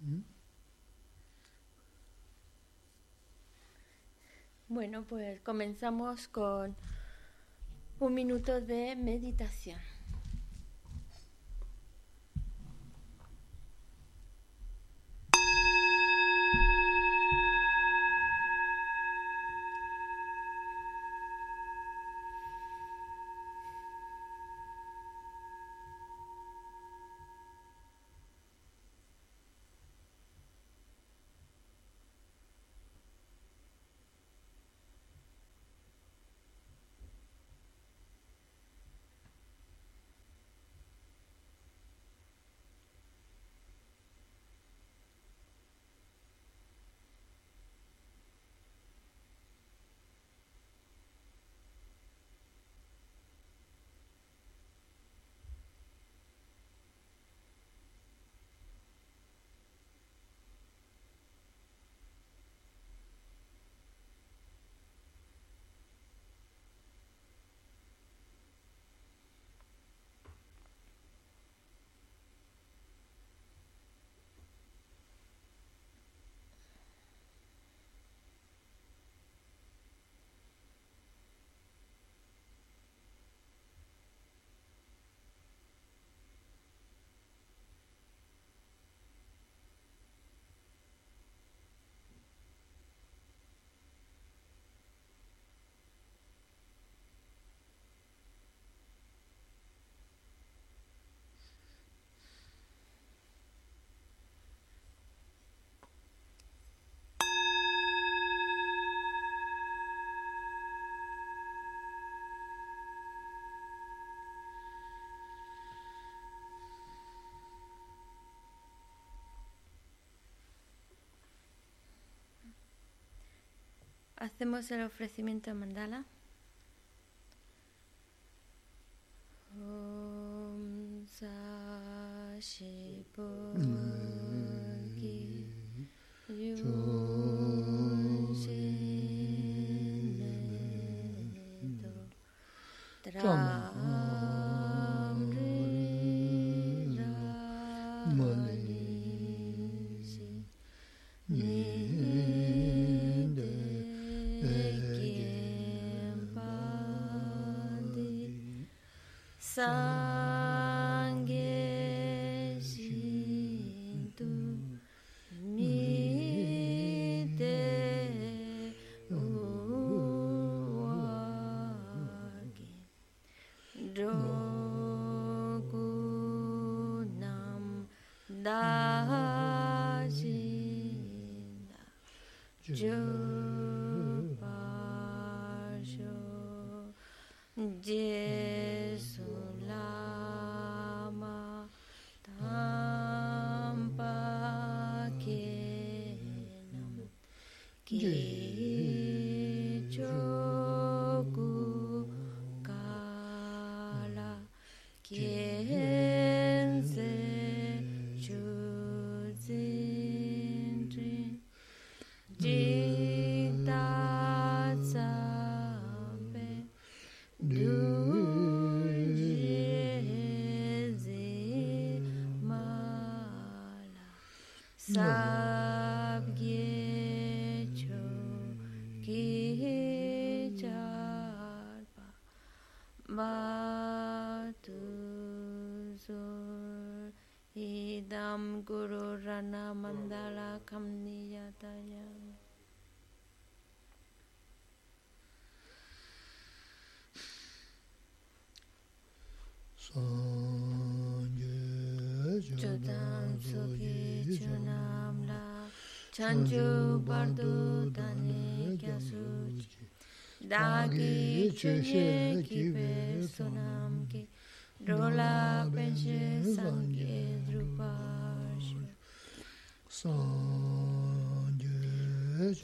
¿Mm? Bueno, pues comenzamos con un minuto de meditación. Hacemos el ofrecimiento de mandala. Jupasho Jesu Chanchu Bardu Dani Kyasuchi Dagi Chushe Kibe Sonam Ki Rola Penshe Sangye Drupashu Sanje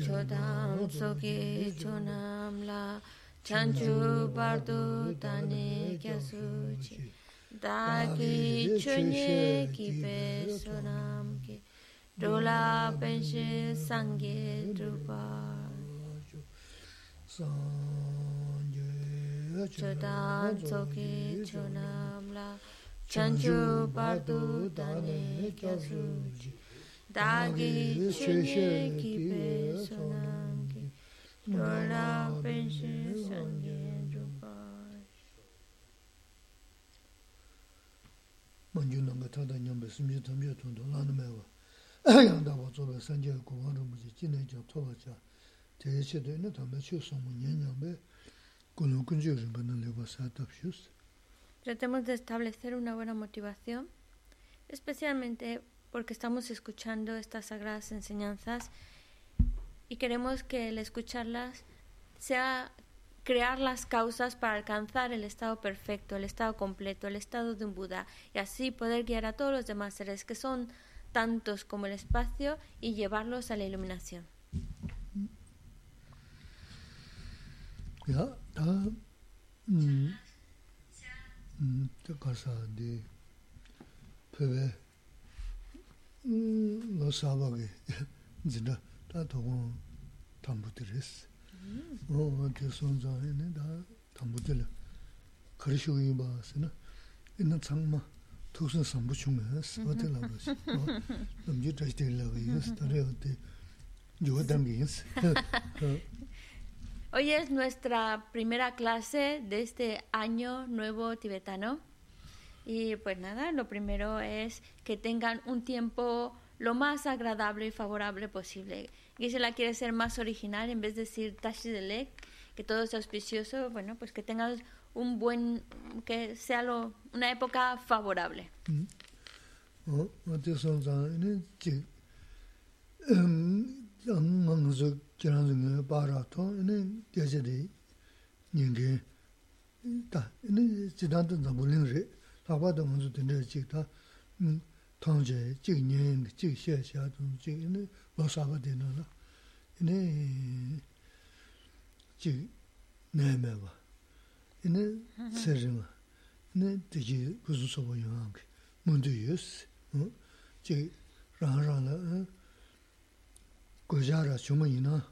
Chodam Soki Chunam La Chanchu Bardu Dani Kyasuchi Dagi Chunye Kibe Sonam Rula Penshi Sangye Drupa. Chodan Tsoki Chonamla Chanchu Pardu Dane Kyasuji Dagi Chunye Kipe Sonangi Rula Penshi Sangye Drupa. Manju Nanga Tada Nyamba Simye Tamye Tondo Lana Mewa Tratemos de establecer una buena motivación, especialmente porque estamos escuchando estas sagradas enseñanzas y queremos que el escucharlas sea crear las causas para alcanzar el estado perfecto, el estado completo, el estado de un Buda y así poder guiar a todos los demás seres que son tantos como el espacio y llevarlos a la iluminación. ya ta mm. Mm te kasa de pewe mm lo saba ge jinda ta to tambu deres o te son za ne da tambu de kari shu yi ba se na ina changma tusen sambu chung ne sa de la ba si nam ji ta de la ge is ta re de yo dam ge is Hoy es nuestra primera clase de este año nuevo tibetano. Y pues nada, lo primero es que tengan un tiempo lo más agradable y favorable posible. Gisela quiere ser más original en vez de decir Tashi Delek, que todo es auspicioso, bueno, pues que tengan un buen, que sea lo, una época favorable. 어, 어때 선자는 지 음, 당망서 지나는 바라토 네 대제리 닝게 다 네, 지난도 나불링레 라바도 먼저 된데 지다 음, 통제 지년 지셔셔도 지네 로사가 되나라 네 지, 내매와 네, 세르마 네, 되지 무슨 소보요 문제 있어 어? 지 라라라 고자라 주문이나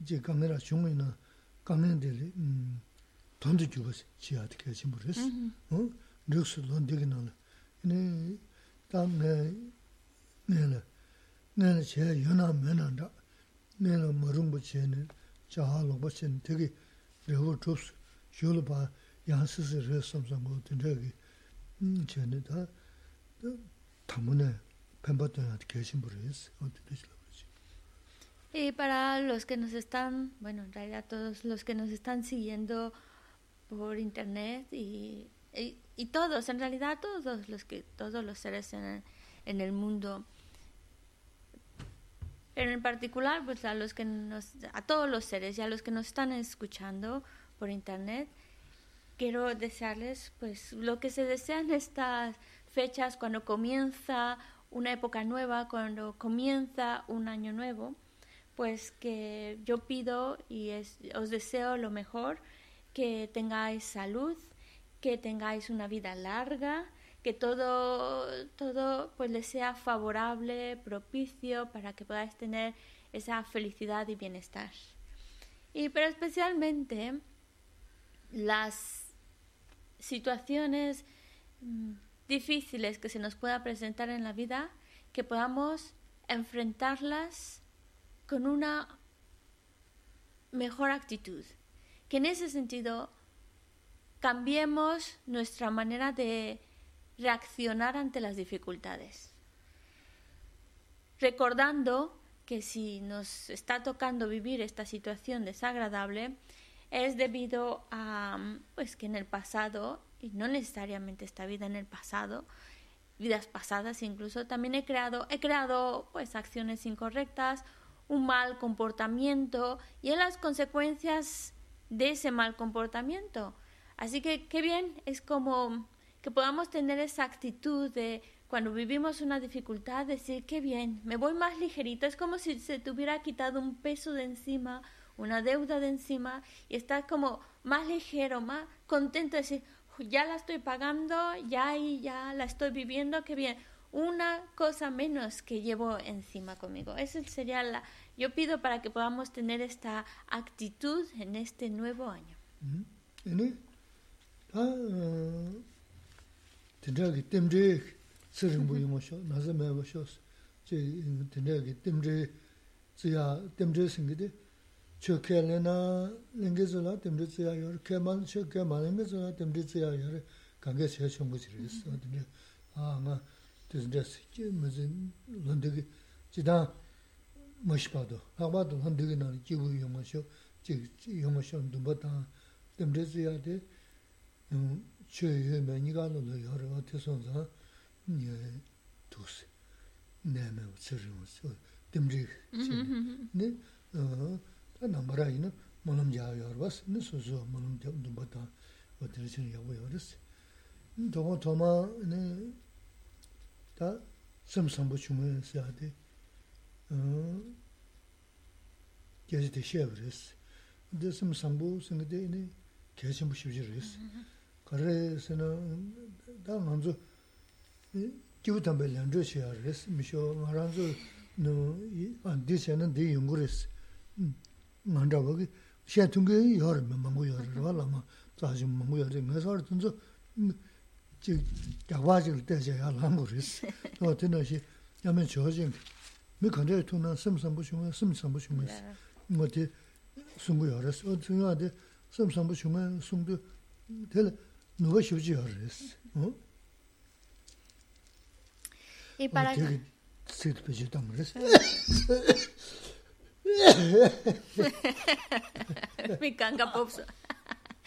이제 카메라 주문이나 강행들이 음 돈도 주고 지하도 계신 모르겠어 어 르스 돈 되기나 네 다음에 내가 내가 제 연하 면한다 내가 모른 거 전에 자하로 버신 되게 레고 좁스 Y para los que nos están, bueno, en realidad todos los que nos están siguiendo por internet y, y, y todos, en realidad todos los que todos los seres en el, en el mundo, pero en particular pues a los que nos, a todos los seres y a los que nos están escuchando, por internet, quiero desearles pues lo que se desea en estas fechas cuando comienza una época nueva, cuando comienza un año nuevo pues que yo pido y es, os deseo lo mejor, que tengáis salud, que tengáis una vida larga, que todo, todo pues les sea favorable, propicio, para que podáis tener esa felicidad y bienestar. Y pero especialmente las situaciones mm, difíciles que se nos pueda presentar en la vida, que podamos enfrentarlas con una mejor actitud. Que en ese sentido cambiemos nuestra manera de reaccionar ante las dificultades. Recordando que si nos está tocando vivir esta situación desagradable es debido a pues que en el pasado y no necesariamente esta vida en el pasado vidas pasadas incluso también he creado he creado pues acciones incorrectas un mal comportamiento y en las consecuencias de ese mal comportamiento. Así que qué bien es como que podamos tener esa actitud de cuando vivimos una dificultad, decir, qué bien, me voy más ligerito, es como si se te hubiera quitado un peso de encima, una deuda de encima, y estás como más ligero, más contento de decir, ya la estoy pagando, ya y ya la estoy viviendo, qué bien, una cosa menos que llevo encima conmigo. Esa sería la, yo pido para que podamos tener esta actitud en este nuevo año. timdrī tsiyā, chokhe le na lingi zula timri tsiya yore, ke ma chokhe ma lingi zula timri tsiya yore, kange siya chungu ziris. Dine, a nga, tizinde sikki mizi londigi, jidan moshibado, lakbado londigi nani jibu yunga shio, yunga shio dhumba tanga, timri tsiya de, mm, che yu me niga lolo yore, o tison zang, nye tusi, neme u tsiri u tsiri, timri, ne, nāmbarā yinā mūlam jāyā yorvās, nā sūsū mūlam jāyā mūdhūmbā tā wadirā chīnā yāgu yorvās. Tōgō tōmā tā sīm sāmbā chūmā siyādi gyāzi tē shē yorvās. Dā sīm sāmbā sīngā tē yinā gyāzi mū shibjī yorvās. Kārē sīnā tā ngānzu gyū tāmbā lāndrō shē yorvās, mishō ngā rānzu dī shē nā dī yungu yorvās. ngāndā wā kī xē tūngi yā rā mē māngu yā rā rā lā mā tsā xī māngu yā rā ngā sā rā tūnzu jī yā wā jī rā dāi xē yā lā ngu rī sī wā tī nā xī yā mē chō xī ngī mē kāndā yā tūng nā sīm sāmbu shūng wā sīm sāmbu shūng wā sī ngā tī sūng gu yā rā sī wā tūng yā tī sīm sāmbu shūng wā sūng tū tē lā nū wā xīw jī yā rā sī wā tī kī sī tū pē jī tāng rā sī Mi kanga popso.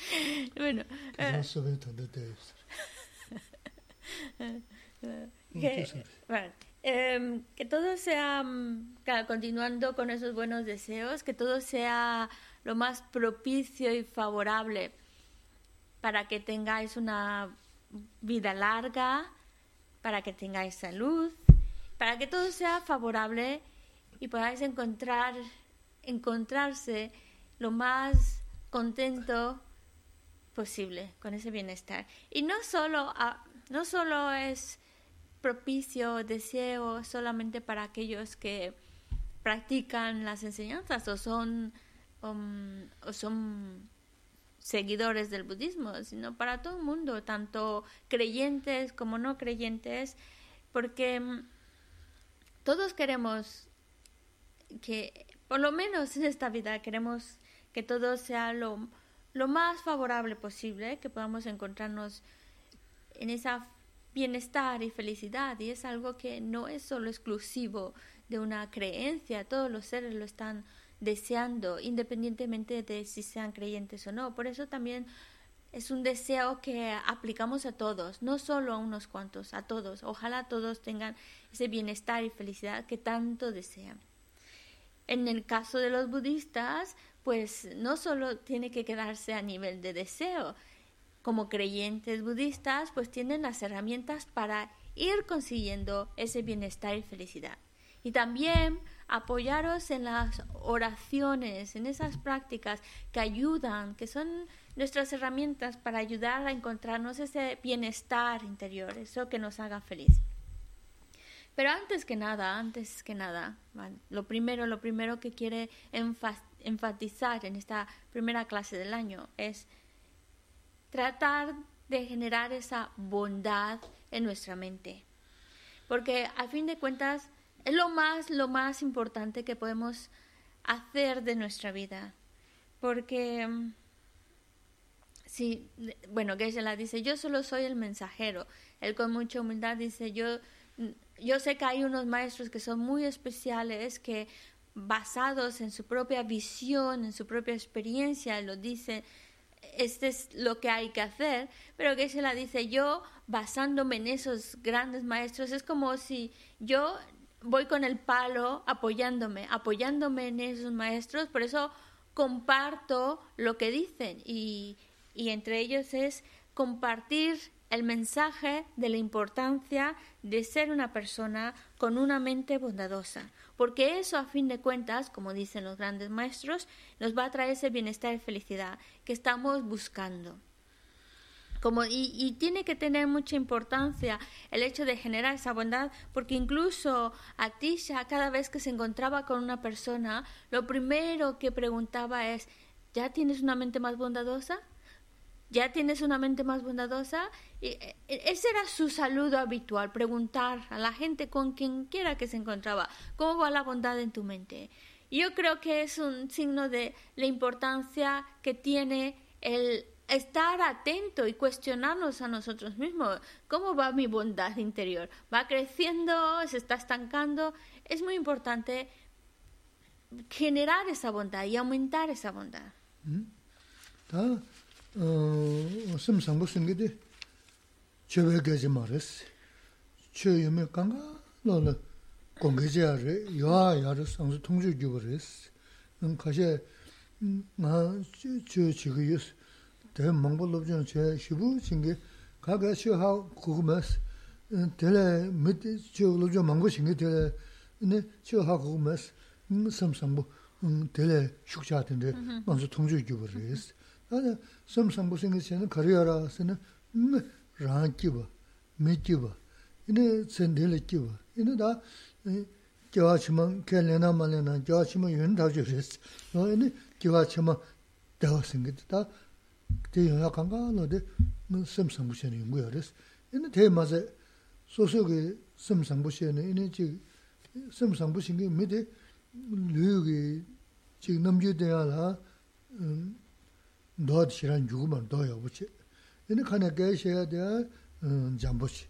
bueno, Tena sobe tanda te que, bueno, em, que todo sea, mm, claro, continuando con esos buenos deseos, que todo sea lo más propicio y favorable para que tengáis una vida larga, para que tengáis salud, para que todo sea favorable y podáis encontrar, encontrarse lo más contento posible con ese bienestar. Y no solo, a- no solo es propicio, deseo solamente para aquellos que practican las enseñanzas o son, um, o son seguidores del budismo, sino para todo el mundo, tanto creyentes como no creyentes, porque mm, todos queremos que, por lo menos en esta vida, queremos que todo sea lo, lo más favorable posible, que podamos encontrarnos en esa bienestar y felicidad, y es algo que no es solo exclusivo de una creencia, todos los seres lo están deseando, independientemente de si sean creyentes o no. Por eso también es un deseo que aplicamos a todos, no solo a unos cuantos, a todos. Ojalá todos tengan ese bienestar y felicidad que tanto desean. En el caso de los budistas, pues no solo tiene que quedarse a nivel de deseo. Como creyentes budistas, pues tienen las herramientas para ir consiguiendo ese bienestar y felicidad. Y también apoyaros en las oraciones, en esas prácticas que ayudan, que son nuestras herramientas para ayudar a encontrarnos ese bienestar interior, eso que nos haga feliz. Pero antes que nada, antes que nada, lo primero, lo primero que quiere enfa- enfatizar en esta primera clase del año es tratar de generar esa bondad en nuestra mente. Porque a fin de cuentas es lo más, lo más importante que podemos hacer de nuestra vida. Porque, mm, de- bueno, Geshe-la dice, yo solo soy el mensajero. Él con mucha humildad dice, yo, mm, yo sé que hay unos maestros que son muy especiales, que basados en su propia visión, en su propia experiencia, lo dicen, este es lo que hay que hacer, pero que se la dice yo basándome en esos grandes maestros, es como si yo voy con el palo apoyándome, apoyándome en esos maestros, por eso comparto lo que dicen y, y entre ellos es compartir el mensaje de la importancia de ser una persona con una mente bondadosa, porque eso a fin de cuentas, como dicen los grandes maestros, nos va a traer ese bienestar y felicidad que estamos buscando. Como, y, y tiene que tener mucha importancia el hecho de generar esa bondad, porque incluso Atisha, cada vez que se encontraba con una persona, lo primero que preguntaba es, ¿ya tienes una mente más bondadosa? Ya tienes una mente más bondadosa. Y eh, ese era su saludo habitual, preguntar a la gente con quien quiera que se encontraba, ¿cómo va la bondad en tu mente? Yo creo que es un signo de la importancia que tiene el estar atento y cuestionarnos a nosotros mismos. ¿Cómo va mi bondad interior? ¿Va creciendo? ¿Se está estancando? Es muy importante generar esa bondad y aumentar esa bondad. sim sambu sungi di chewe gaji maris. Che yume kanga lola gongaji yari, yuwa yari sangsu tongju gyubu res. Kashi nga che chigi yus, te mangbo lobjan che shibu chingi kaga che ha kukumas, tele mit che lobjan mangbo chingi tele che ha kukumas, sim sambu tele shukcha tende mansu tongju gyubu res. 게 가가 시하 그거마스 텔레 밑에 저로 좀 망고 신게 텔레 네 시하 그거마스 samsambu tele shukcha tende manzu tongzhu gyubu res. Ane samsambu singa chene kariyara sene rang kiba, me kiba, ine tsen tele kiba. Ine da kiwa chima, kia lena ma lena, kiwa chima yun tawju res. Ine kiwa chima dewa singa da te yunga kanga lo de samsambu chene yungu ya res. Ine te maze soso ge samsambu chene, ine chi samsambu singa me de lūgī chīk namchū tēyā lā dōt shirān yūgumā dō yā wuchī. Yīni khāna kēy shēyā tēyā jāmbu chī.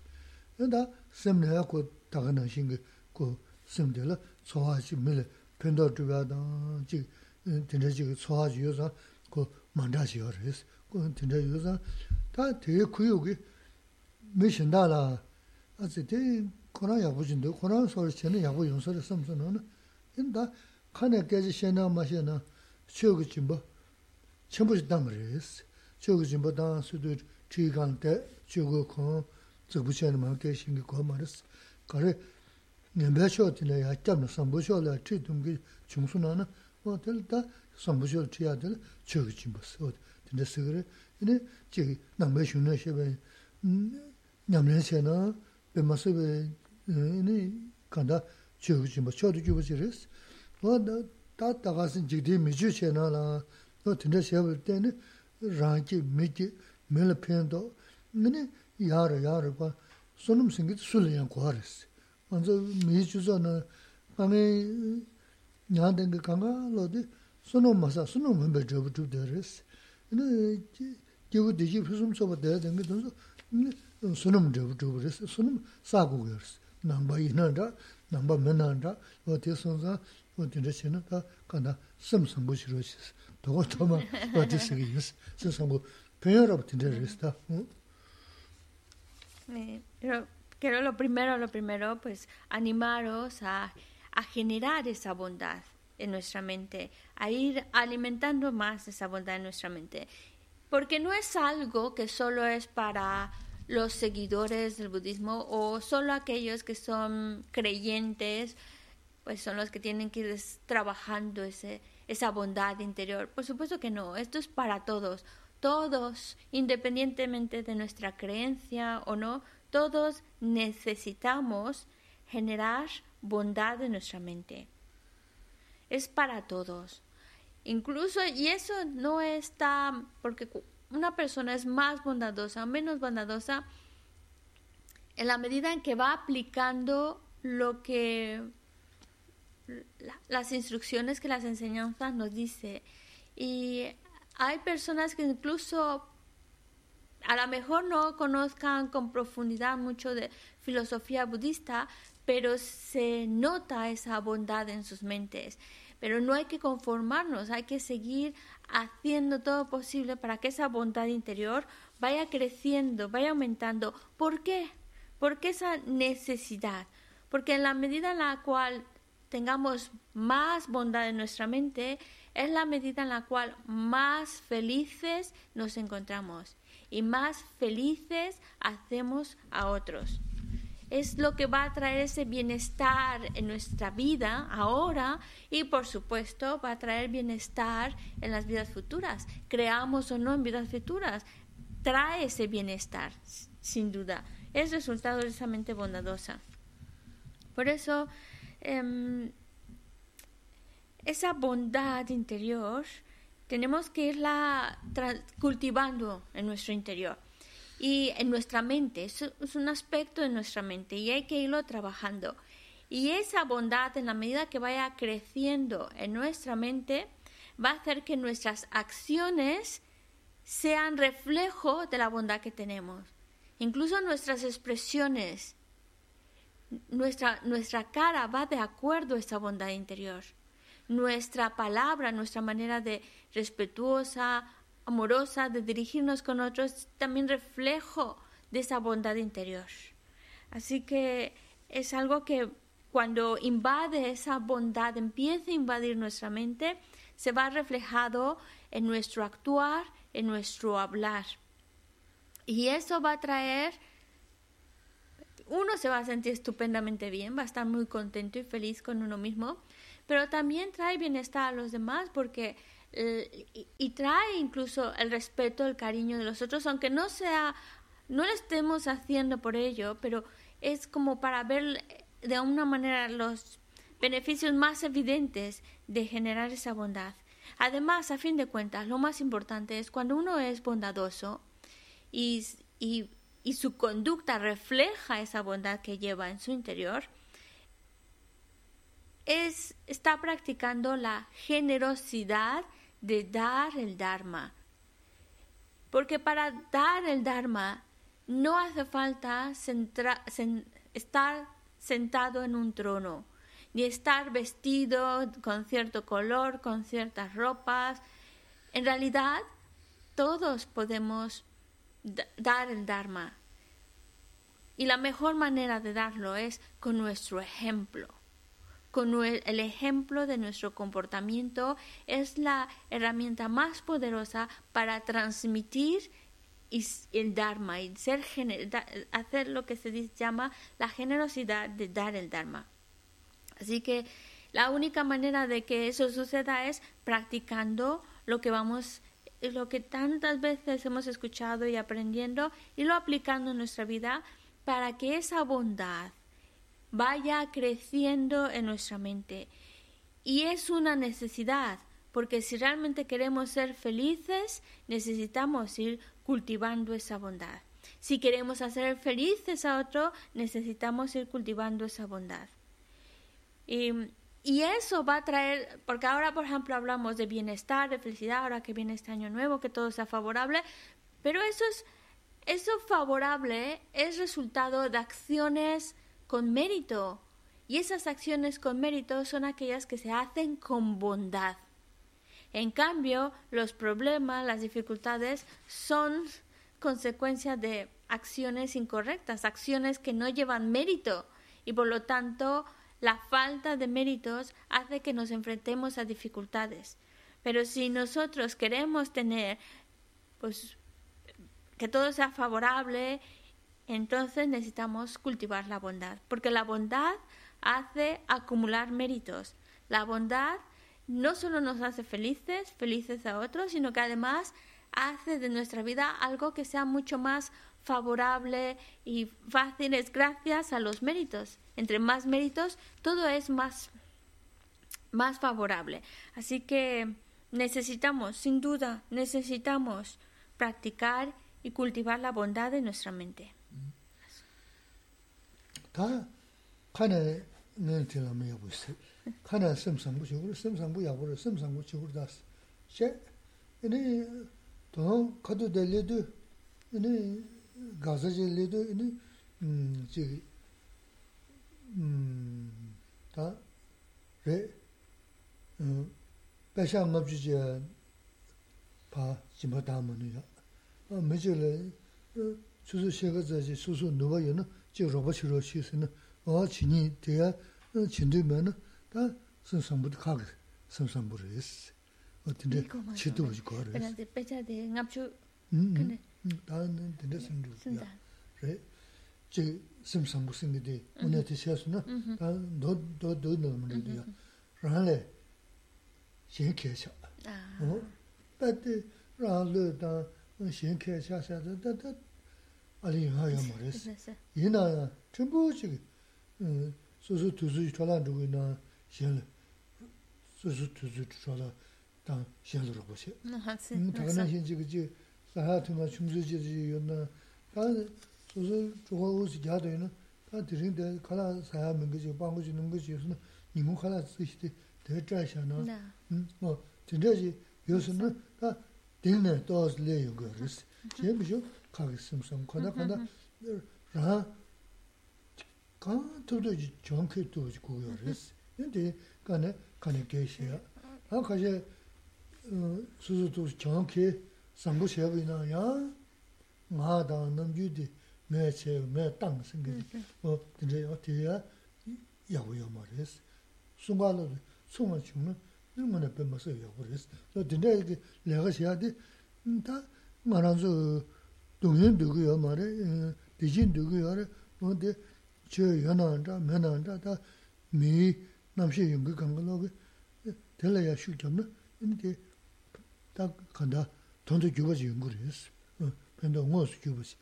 Yīni dā sēm nēyā kō tāgā nā shīngi kō sēm tēyā tsōhā chī mīli pēndō tūgā dā chīk tēndā chīk tsōhā chī yōsā kō māndā chī yō rēs. Kō tēndā yōsā tā tēyā kūyō kī mī shindā lā ā tsī tēyā kōrā yābu chīndō, kōrā sōrī chēnā yābu yōnsā rā sāṃ sā nō na 인다 칸에 깨지 셴나 마셔나 쇼그 짐바 첨부지 담르스 쇼그 짐바 다 수도 지간데 쇼그 코 저부셔는 막 계신 거 말스 그래 내배쇼티네 약점을 선부쇼라 트dum기 중순하나 뭐 될다 선부쇼 지야들 쇼그 짐바 chenpochi dhamma res. Chogo chenpo dhan sudur chigan te, chogo kong, tsukbu chayana maa kaya shingi kuwa maa res. Kare, nyambaya shio tila ya kyamna sambo shio la chi dungi chungsu nana, waa tila da sambo shio chiya tila chogo chenpo siwa. Tinda sikare, ini chigi nambaya shunna shebe, nyamlaya shayana, bima sibe, ini kanda chogo chenpo, chogo chenpo chi res. Waa da, da dagasin jigdi miju chayana la, no tinda shewa teni rangi, miki, mili pendo, mini yara yara kwa sonam singi suli yang kwa resi. Manzo mii chuzo na kame nyandengi kanga lo di sonam masa, sonam mimbe jabu chubde resi. Ini jivu diji pisum soba daya dengi donzo sonam jabu chubu resi, sonam sagu go resi. Namba inanda, namba minanda, lo di sonza, lo tinda shena ta kanda sim sambu shiro shesi. Mā, wā tē sā kī yī sā, sēm sāng bō, pēnyā rā bō tē rā rā sā, Pero quiero lo primero, lo primero, pues animaros a, a generar esa bondad en nuestra mente, a ir alimentando más esa bondad en nuestra mente. Porque no es algo que solo es para los seguidores del budismo o solo aquellos que son creyentes, pues son los que tienen que ir trabajando ese, esa bondad interior. Por supuesto que no, esto es para todos. Todos, independientemente de nuestra creencia o no, todos necesitamos generar bondad en nuestra mente. Es para todos. Incluso, y eso no está, porque una persona es más bondadosa o menos bondadosa en la medida en que va aplicando lo que las instrucciones que las enseñanzas nos dice. Y hay personas que incluso a lo mejor no conozcan con profundidad mucho de filosofía budista, pero se nota esa bondad en sus mentes. Pero no hay que conformarnos, hay que seguir haciendo todo posible para que esa bondad interior vaya creciendo, vaya aumentando. ¿Por qué? Porque esa necesidad. Porque en la medida en la cual tengamos más bondad en nuestra mente, es la medida en la cual más felices nos encontramos y más felices hacemos a otros es lo que va a traer ese bienestar en nuestra vida ahora y por supuesto va a traer bienestar en las vidas futuras. Creamos o no en vidas futuras, trae ese bienestar, sin duda. Es resultado de esa mente bondadosa. Por eso, em, esa bondad interior tenemos que irla cultivando en nuestro interior y en nuestra mente. Es, es un aspecto de nuestra mente y hay que irlo trabajando. Y esa bondad, en la medida que vaya creciendo en nuestra mente, va a hacer que nuestras acciones sean reflejo de la bondad que tenemos. Incluso nuestras expresiones, nuestra, nuestra cara va de acuerdo a esa bondad interior. Nuestra palabra, nuestra manera de respetuosa, amorosa, de dirigirnos con otros, también reflejo de esa bondad interior. Así que es algo que cuando invade esa bondad, empieza a invadir nuestra mente, se va reflejado en nuestro actuar, en nuestro hablar. Y eso va a traer, uno se va a sentir estupendamente bien, va a estar muy contento y feliz con uno mismo, pero también trae bienestar a los demás porque eh, y, trae incluso el respeto, el cariño de los otros, aunque no sea, no lo estemos haciendo por ello, pero es como para ver de una manera los beneficios más evidentes de generar esa bondad. Además, a fin de cuentas, lo más importante es cuando uno es bondadoso y, y, y su conducta refleja esa bondad que lleva en su interior, es, está practicando la generosidad de dar el Dharma. Porque para dar el Dharma no hace falta estar sentado en un trono, ni estar vestido con cierto color, con ciertas ropas. En realidad, todos podemos dar el Dharma. Y la mejor manera de darlo es con nuestro ejemplo con el ejemplo de nuestro comportamiento es la herramienta más poderosa para transmitir el Dharma y ser hacer lo que se llama la generosidad de dar el Dharma. Así que la única manera de que eso suceda es practicando lo que vamos lo que tantas veces hemos escuchado y aprendiendo y lo aplicando en nuestra vida para que esa bondad vaya creciendo en nuestra mente. Y es una necesidad, porque si realmente queremos ser felices, necesitamos ir cultivando esa bondad. Si queremos hacer felices a otro, necesitamos ir cultivando esa bondad. Y, y, eso va a traer, porque ahora, por ejemplo, hablamos de bienestar, de felicidad, ahora que viene este año nuevo, que todo sea favorable, pero eso es, eso favorable es resultado de acciones con mérito. Y esas acciones con mérito son aquellas que se hacen con bondad. En cambio, los problemas, las dificultades son consecuencia de acciones incorrectas, acciones que no llevan mérito y por lo tanto la falta de méritos hace que nos enfrentemos a dificultades. Pero si nosotros queremos tener pues que todo sea favorable entonces necesitamos cultivar la bondad, porque la bondad hace acumular méritos. La bondad no solo nos hace felices, felices a otros, sino que además hace de nuestra vida algo que sea mucho más favorable y fácil es gracias a los méritos. Entre más méritos, todo es más, más favorable. Así que necesitamos, sin duda, necesitamos practicar y cultivar la bondad en nuestra mente. 가서진 리도 이니 음 저기 음다 레, 음, 배샤 맙지지 봐 지마 담으는요. 어 매절에 수수 셰가자지 수수 누워요는 저 로봇으로 시스는 어 진이 돼야 진되면은 다 선선부터 가게 선선부터 있어. 어떤데 지도지 거를. 배차대 납주 근데 kua rē sī. Pēchā tē ngāp chū kāne? Tā tīndē sīm rū yā. Rē, jī sīm sāmbu sīngi tē, wā nē tē shē sū na, tā dō dō dō nā mā rē tē yā. Rā lē, xīn kē chā. Bā tē rā lē tā xīn kē chā chā tā tā 알이 하야 말했어. 이나 전부지 소소 두수 돌아 두고나 실 소소 두수 돌아 다 xiāndu rōpa xie. Tā kā nā xiān chī 사하 통과 춤주지지 요나 다 소소 조화 오지 야도이나 다 드린데 칼라 사야 민거지 방거지 능거지 요스나 니무 칼라 쓰시데 대자샤나 음뭐 진짜지 요스나 다 딜네 도스레 요거스 제비죠 가겠음성 거나 거나 라 간토도지 정크도 고요스 근데 간에 간에 계셔 아 가제 수수도 정크 sambu shebu ina ya nga da namgyu di me che me tang singe mm-hmm. o dinde ya ti ya yagu ya ma res. Sunga la sunga chungna nima na pema se yagu res. So dinde lega shea di ta nga ranzu dungyun dugu ya ma re dijin dugu ya re no di che yana anta me na anta ta mi namshe yungi kanga logi tela ya shuk chamna indi ta kanda 돈도 주버지 연구를 근데 뭐스 주버지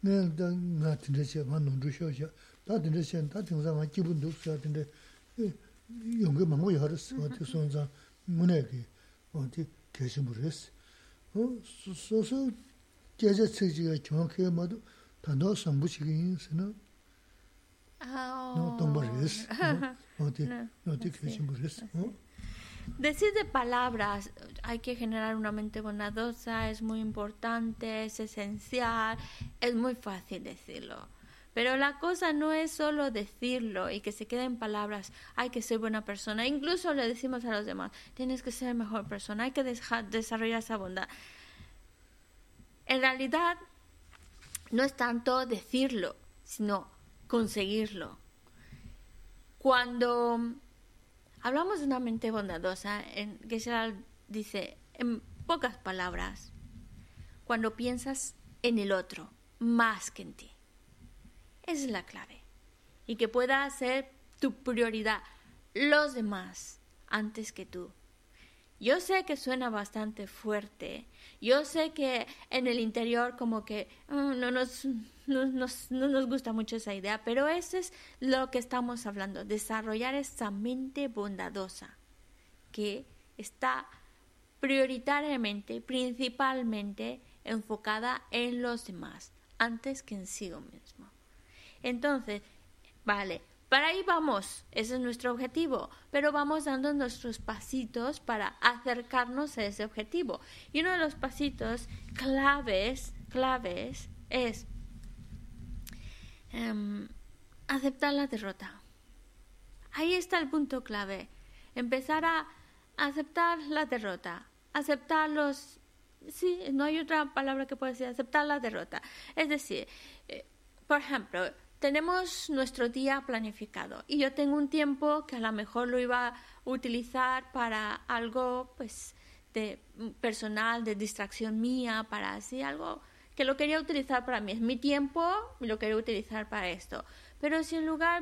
내가 나 진짜 만 논주 쇼쇼 다 진짜 다 등상 기분도 없어야 되는데 연구 많고 여러스 어디 손자 문에게 어디 계신 분이었어 어 소소 제제 체지가 정확히 뭐도 단도 선부식이 있으나 아 동버리스 어디 어디 계신 분이었어 어 Decir de palabras, hay que generar una mente bondadosa, es muy importante, es esencial, es muy fácil decirlo. Pero la cosa no es solo decirlo y que se quede en palabras, hay que ser buena persona. Incluso le decimos a los demás, tienes que ser mejor persona, hay que desarrollar esa bondad. En realidad, no es tanto decirlo, sino conseguirlo. Cuando Hablamos de una mente bondadosa. En Geshe dice, en pocas palabras, cuando piensas en el otro más que en ti. Esa es la clave. Y que pueda ser tu prioridad los demás antes que tú. Yo sé que suena bastante fuerte. Yo sé que en el interior como que ah, no, nos, no, nos gusta mucho esa idea, pero eso es lo que estamos hablando, desarrollar esa mente bondadosa que está prioritariamente, principalmente enfocada en los demás, antes que en sí mismo. Entonces, vale, para ahí vamos, ese es nuestro objetivo, pero vamos dando nuestros pasitos para acercarnos a ese objetivo. Y uno de los pasitos claves, claves, es em, aceptar la derrota. Ahí está el punto clave. Empezar a aceptar la derrota, aceptar los... Sí, no hay otra palabra que pueda decir, aceptar la derrota. Es decir, eh, por ejemplo, tenemos nuestro día planificado y yo tengo un tiempo que a lo mejor lo iba a utilizar para algo pues de personal, de distracción mía, para así algo que lo quería utilizar para mí. Es mi tiempo y lo quería utilizar para esto. Pero si en lugar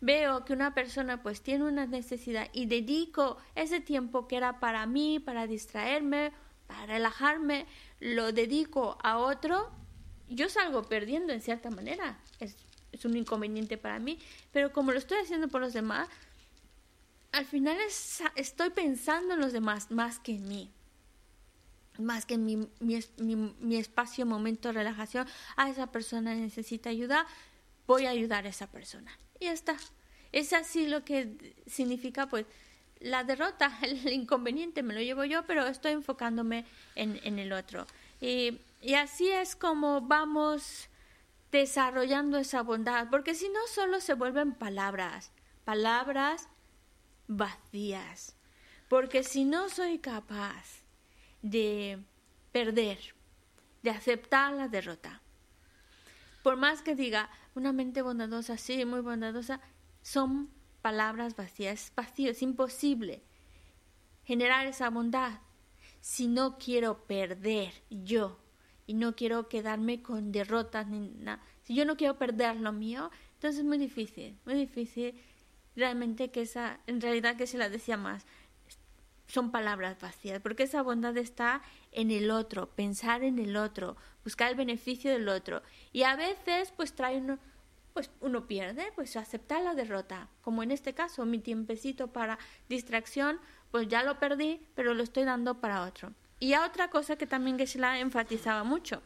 veo que una persona pues tiene una necesidad y dedico ese tiempo que era para mí, para distraerme, para relajarme, lo dedico a otro, yo salgo perdiendo en cierta manera. Es, es, un inconveniente para mí, pero como lo estoy haciendo por los demás, al final es, estoy pensando en los demás más que en mí. Más que mi, mi, espacio, momento de relajación. A esa persona necesita ayuda, voy a ayudar a esa persona. Y ya está. Es así lo que significa, pues, la derrota, el inconveniente me lo llevo yo, pero estoy enfocándome en, en el otro. Y y así es como vamos desarrollando esa bondad, porque si no solo se vuelven palabras, palabras vacías, porque si no soy capaz de perder, de aceptar la derrota, por más que diga una mente bondadosa, sí, muy bondadosa, son palabras vacías, vacío, es imposible generar esa bondad si no quiero perder yo y no quiero quedarme con derrotas ni nada. Si yo no quiero perder lo mío, entonces es muy difícil, muy difícil realmente que esa, en realidad que se la decía más, son palabras vacías, porque esa bondad está en el otro, pensar en el otro, buscar el beneficio del otro. Y a veces pues trae uno, pues uno pierde, pues aceptar la derrota, como en este caso, mi tiempecito para distracción, pues ya lo perdí, pero lo estoy dando para otro. Y otra cosa que también Geshe-la enfatizaba mucho,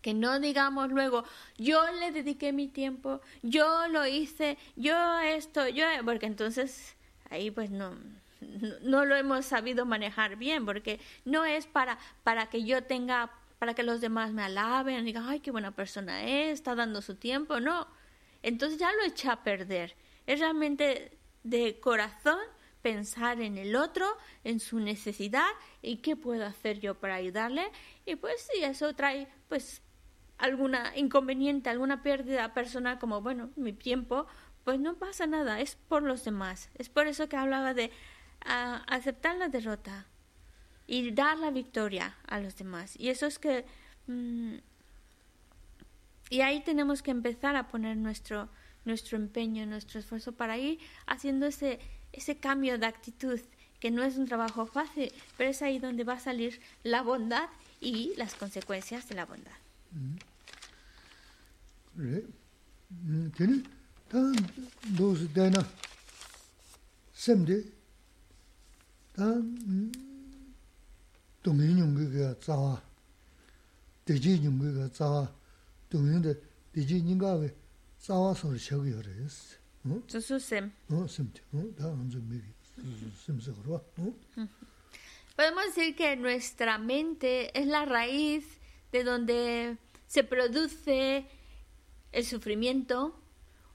que no digamos luego, yo le dediqué mi tiempo, yo lo hice, yo esto, yo, porque entonces ahí pues no, no, lo hemos sabido manejar bien, porque no es para, para que yo tenga, para que los demás me alaben, digan, ay, qué buena persona es, está dando su tiempo, no. Entonces ya lo eché a perder. Es realmente de corazón pensar en el otro, en su necesidad y qué puedo hacer yo para ayudarle. Y pues si eso trae pues alguna inconveniente, alguna pérdida personal como, bueno, mi tiempo, pues no pasa nada, es por los demás. Es por eso que hablaba de aceptar la derrota y dar la victoria a los demás. Y eso es que... Mm, y ahí tenemos que empezar a poner nuestro, nuestro empeño, nuestro esfuerzo para ir haciendo ese, ese cambio de actitud, que no es un trabajo fácil, pero es ahí donde va a salir la bondad y las consecuencias de la bondad. Podemos decir que nuestra mente es la raíz de donde se produce el sufrimiento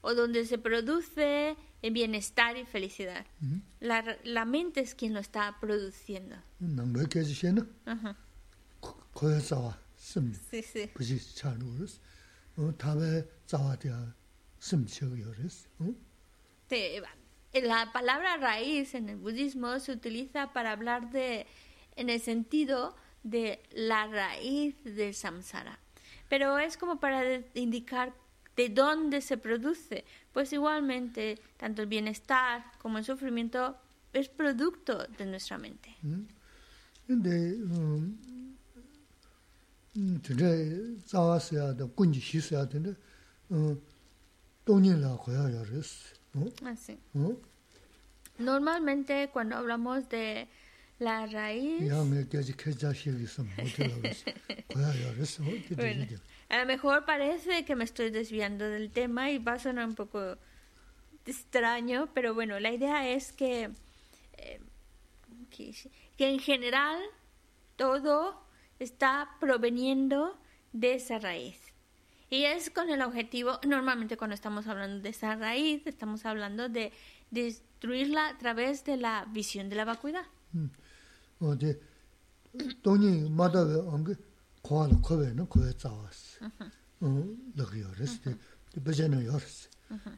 o donde se produce en bienestar y felicidad. la, la, mente es quien lo está produciendo. Sí, sí. La palabra raíz en el budismo se utiliza para hablar de, en el sentido de la raíz del samsara. Pero es como para indicar de dónde se produce, pues igualmente tanto el bienestar como el sufrimiento es producto de nuestra mente. Así. Normalmente cuando hablamos de la raíz a lo mejor parece que me estoy desviando del tema y va a sonar un poco extraño, pero bueno, la idea es que, eh, que, en general todo está proveniendo de esa raíz. Y es con el objetivo, normalmente cuando estamos hablando de esa raíz, estamos hablando de destruirla a través de la visión de la vacuidad. Mm. 고아는 코베는 코에 싸웠어. 어, 너기요레스. 버제는 요레스.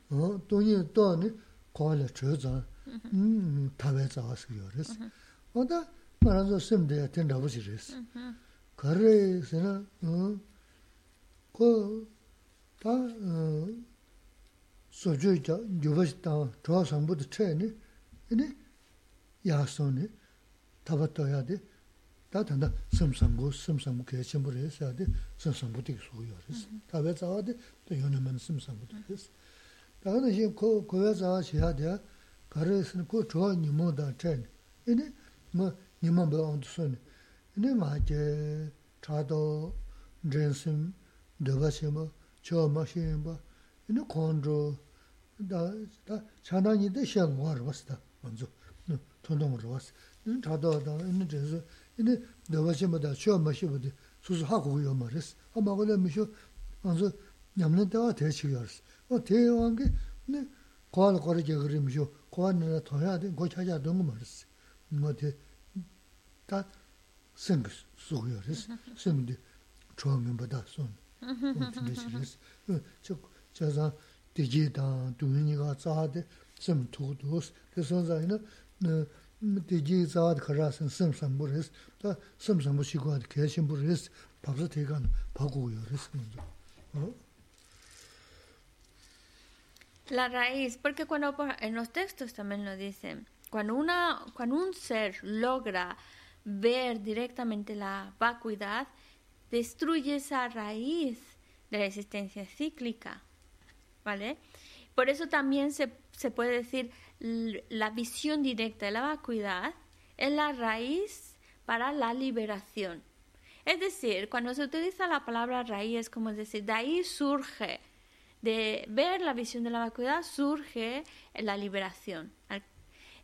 어, 돈이 또니 고아를 저자. 음, 타베 싸웠어 요레스. 어다 말아서 심대 된다고 지레스. 거래에서는 어, 그다 어, 소주자 요버스다 저 상부도 체니. 이니 야소니 타바토야데 단다 섬섬고 섬섬고 개침을 해서 돼 섬섬고 되게 소요 그래서 다배 자와데 또 연애만 섬섬고 그래서 다는 이제 그 고야 자와 해야 돼 가르스는 그 좋아 니모다 전 이네 뭐 니만 봐 손 이네 마제 차도 젠심 더바시마 저 마신 봐 이네 콘조 다다 차나니데 샹 와르 왔다 먼저 돈동으로 왔어 차도 다 이네 그래서 이네 내가 심어다 쉬어 마시거든. 수수 하고 요 말했어. 아 먹을래 미쇼. 안서 냠는 데가 대치였어. 어 대왕 게 네. 과를 거르게 그림쇼. 과는 더 해야 돼. 거 찾아 너무 말했어. 뭐대 다 생각 수고였어. 생데 좋으면 받아 손. 어떻게 싫었어. 저 저자 디지다 두니가 자데 좀 도도스. 그래서 자이 La raíz, porque cuando en los textos también lo dicen, cuando, una, cuando un ser logra ver directamente la vacuidad, destruye esa raíz de la existencia cíclica, ¿vale? Por eso también se, se puede decir la visión directa de la vacuidad es la raíz para la liberación. Es decir, cuando se utiliza la palabra raíz, es como decir, de ahí surge, de ver la visión de la vacuidad, surge la liberación.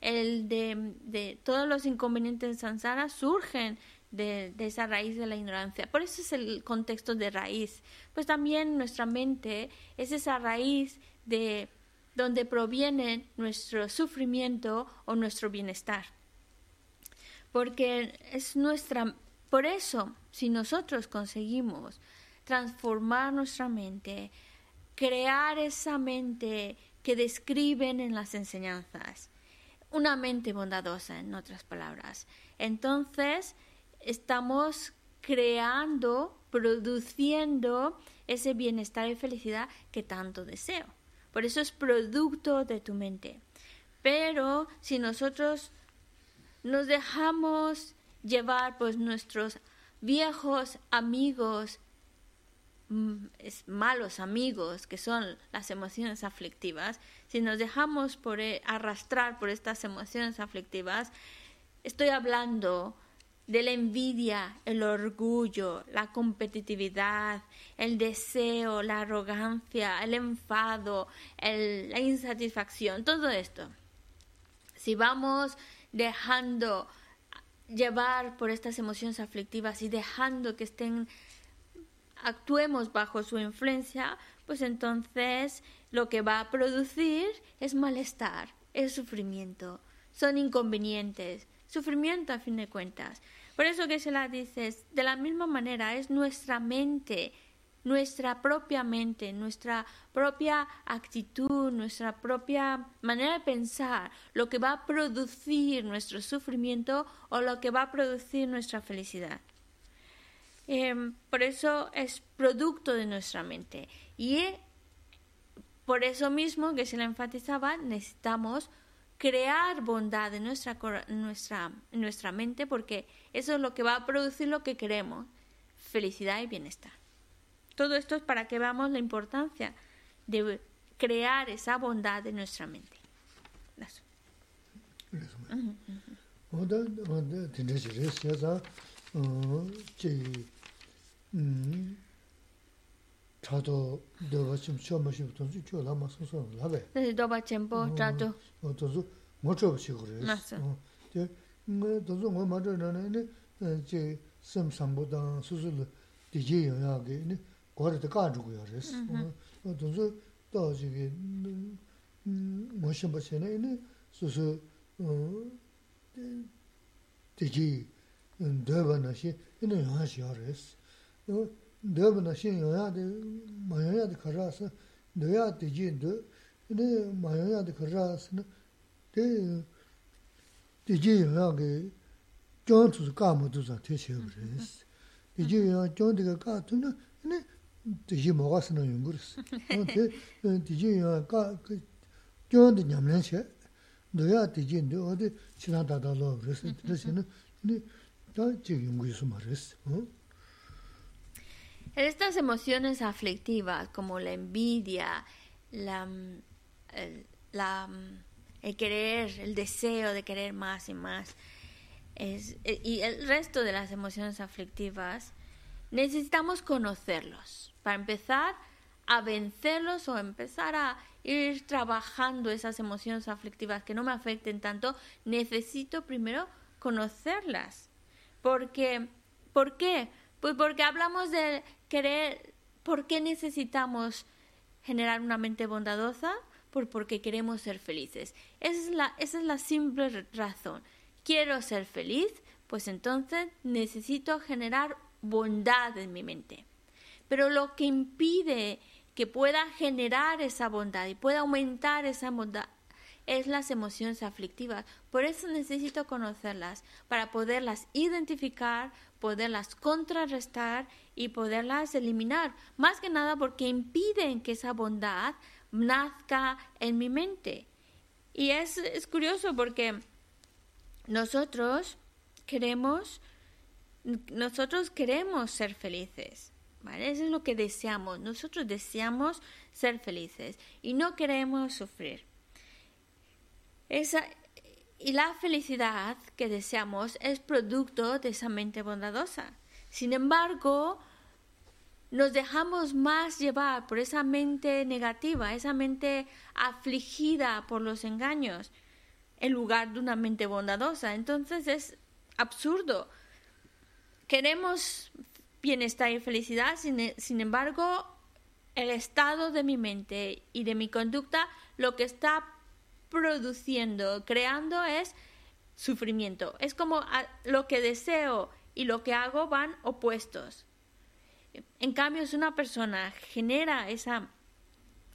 El de, todos los inconvenientes de Sansara surgen de, esa raíz de la ignorancia. Por eso es el contexto de raíz. Pues también nuestra mente es esa raíz de donde proviene nuestro sufrimiento o nuestro bienestar. Porque es nuestra, por eso, si nosotros conseguimos transformar nuestra mente, crear esa mente que describen en las enseñanzas, una mente bondadosa, en otras palabras, entonces estamos creando, produciendo ese bienestar y felicidad que tanto deseo. Por eso es producto de tu mente. Pero si nosotros nos dejamos llevar por nuestros viejos amigos, mm, malos amigos, que son las emociones aflictivas, si nos dejamos e, arrastrar por estas emociones aflictivas, estoy hablando de la envidia, el orgullo, la competitividad, el deseo, la arrogancia, el enfado, la insatisfacción, todo esto. Si vamos dejando llevar por estas emociones aflictivas y dejando que estén actuemos bajo su influencia, pues entonces lo que va a producir es malestar, es sufrimiento, son inconvenientes, sufrimiento a fin de cuentas. Por eso que se la dices, de la misma manera es nuestra mente, nuestra propia mente, nuestra propia actitud, nuestra propia manera de pensar, lo que va a producir nuestro sufrimiento o lo que va a producir nuestra felicidad. Em, por eso es producto de nuestra mente. Y por eso mismo que se le enfatizaba, necesitamos crear bondad en nuestra, nuestra, nuestra mente porque eso es lo que va a producir lo que queremos, felicidad y bienestar. Todo esto es para que veamos la importancia de crear esa bondad en nuestra mente. Eso. 차도 너가 좀 처음 오신 분 좀, 저 라마 소소 라베. 네, 너가 쳔보 차도. 어, 저도 못 접시 그래. 맞아. 어. 저 뭐, 저도 뭐 맞으려네. 이제 섬상보다 수술 되게 영향이 네. 거기다 가지고요. 그래서. 어, 저도 또 저기 음, 뭐좀 보시네. 네. 수술 어 되게 음, 더번아시 이는 영향이 그랬어. 어, dēba nā shīn yōyā dē, mā yōyā dē kārā sā, dōyā dē jīn dō, dē mā yōyā dē kārā sā, dē dē jīn yōyā gē, jōng tū sā kā mō tū sā tē shē gu rē sā. Dē jīn yōyā jōng dē kā tū nā, dē jī mō gā sā nā yōng gu rē sā. Dē jīn yōyā kā, jōng dē ñam lēn shē, dōyā dē jīn dō, dē chī nā tā tā lō rē sā, dē shē nā, dā jī yōng gu yō sā mā rē sā. Estas emociones aflictivas como la envidia, la, el, la, el querer, el deseo de querer más y más, es, y el resto de las emociones aflictivas, necesitamos conocerlos. Para empezar a vencerlos o empezar a ir trabajando esas emociones aflictivas que no me afecten tanto, necesito primero conocerlas. Porque, ¿Por qué? Pues porque hablamos de querer, ¿por qué necesitamos generar una mente bondadosa? Pues porque queremos ser felices. Esa es la, esa es la simple razón. Quiero ser feliz, pues entonces necesito generar bondad en mi mente. Pero lo que impide que pueda generar esa bondad y pueda aumentar esa bondad es las emociones aflictivas. Por eso necesito conocerlas, para poderlas identificar, poderlas contrarrestar y poderlas eliminar. Más que nada porque impiden que esa bondad nazca en mi mente. Y es, es curioso porque nosotros queremos, nosotros queremos ser felices. ¿vale? Eso es lo que deseamos. Nosotros deseamos ser felices y no queremos sufrir. Esa, y la felicidad que deseamos es producto de esa mente bondadosa. Sin embargo, nos dejamos más llevar por esa mente negativa, esa mente afligida por los engaños, en lugar de una mente bondadosa. Entonces es absurdo. Queremos bienestar y felicidad, sin, embargo, el estado de mi mente y de mi conducta lo que está produciendo, creando es sufrimiento. Es como lo que deseo y lo que hago van opuestos. En cambio, si una persona genera esa,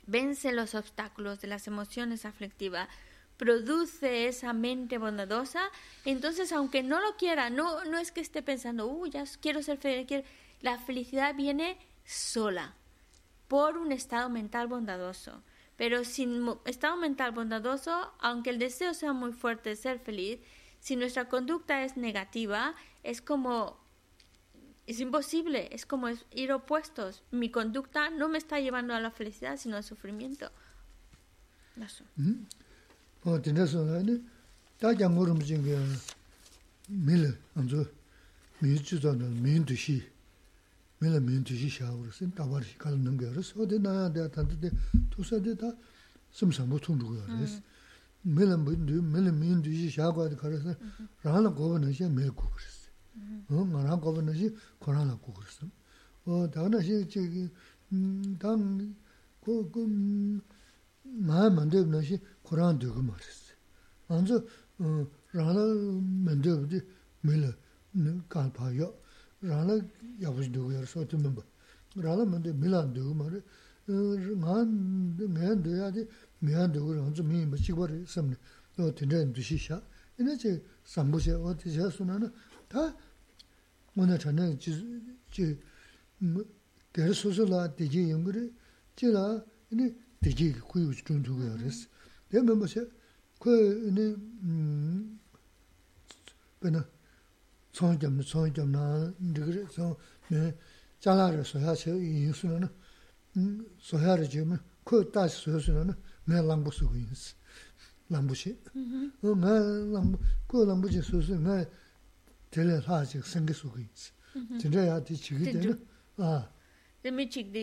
vence los obstáculos de las emociones aflictivas, produce esa mente bondadosa, entonces aunque no lo quiera, no, no es que esté pensando, uh, ya quiero ser feliz, la felicidad viene sola, por un estado mental bondadoso. Pero sin estado mental bondadoso, aunque el deseo sea muy fuerte de ser feliz, si nuestra conducta es negativa, es como es imposible, es como ir opuestos. Mi conducta no me está llevando a la felicidad, sino al sufrimiento. 밀 안저 미주자는 민두시 밀 민두시 샤우르스 다바르시 갈는 거라서 어디 나야 돼 단데 도서데다 숨상 못 통주고 그래서 밀 민두 밀 민두시 샤고도 그래서 라는 거는 이제 메고 그랬어 어 말한 거는 이제 코로나 고 그랬어 어 다나시 저기 음당그그 마음 만들면 이제 Kurāṋ dhūgū mārīs. Ānzu rāna mēndē wadi mēla kāl pā yō, rāna yāpaś rāla yabush dugu yar soti mimba. Rāla mandi milan dugu mara, ngāyān dugu yādi miyān dugu rāngzu miyīmba chikwa samni, o tindayan dushi shā. Ina che sambu she, o ti shā suna na, tā ona chana chi gari susu la deji yungari, chi la ina deji kuyi uchi chung dugu yar res. Daya mimba she, kuya ina, mō shē, kō nē, bē nā, tsōng jiam nā, tsōng jiam nā, nē kē rē, tsōng, mē, jā lā rē sōyā shē, yīng sū nā nā, sōyā rē jī mē, kō tā shē sōyā sū nā nā, mē lāng bō sū gu yīng sī, lāng bō shē. mē lāng bō, kō lāng bō jī sū sū, mē, tē lē lā jī sēng kē sū gu yīng sī. Tē rē yā tī chī kī tē nā, ā. Tē mē chī kī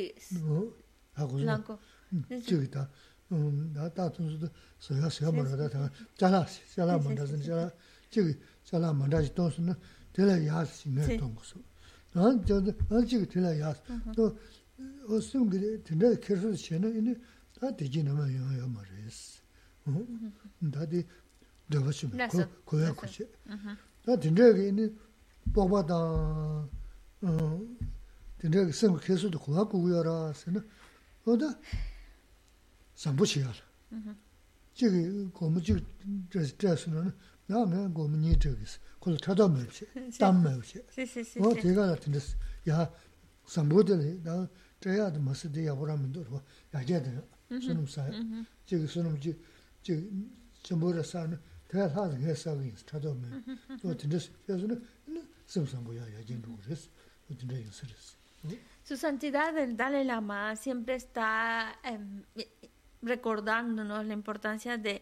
tī, 음 나다 tunsu soya soya marada ta jala jala mandasa jala chigi jala mandasi tonsu na tila yaas shime tongso. An chiga tila yaas. To osum giri tinda kirsu shena ini da deji nama yunga yo ma res. Da uh-huh. di dhava shime, kuya kuchi. Da tinda giri ini bokpa dang, uh, tinda giri sem kirsu da kuya kuya ra sena. O da sambu chiga la. Chiga gomu chiga dresi dresi nana, na me gomu nyi dresi. 그걸 찾아 먹지. 담 먹지. 어 제가 같은데 야 삼보들이 나 저야도 마스디 야보라면 도 야제들 손음 사. 지금 손음 지 지금 전부를 사는 대화 하는 게 사기 찾아 먹. 또 진짜 그래서 삼삼보야 야진도 그랬어. 어딘데 있었어. Su santidad el Dalai Lama siempre está eh, recordándonos la importancia de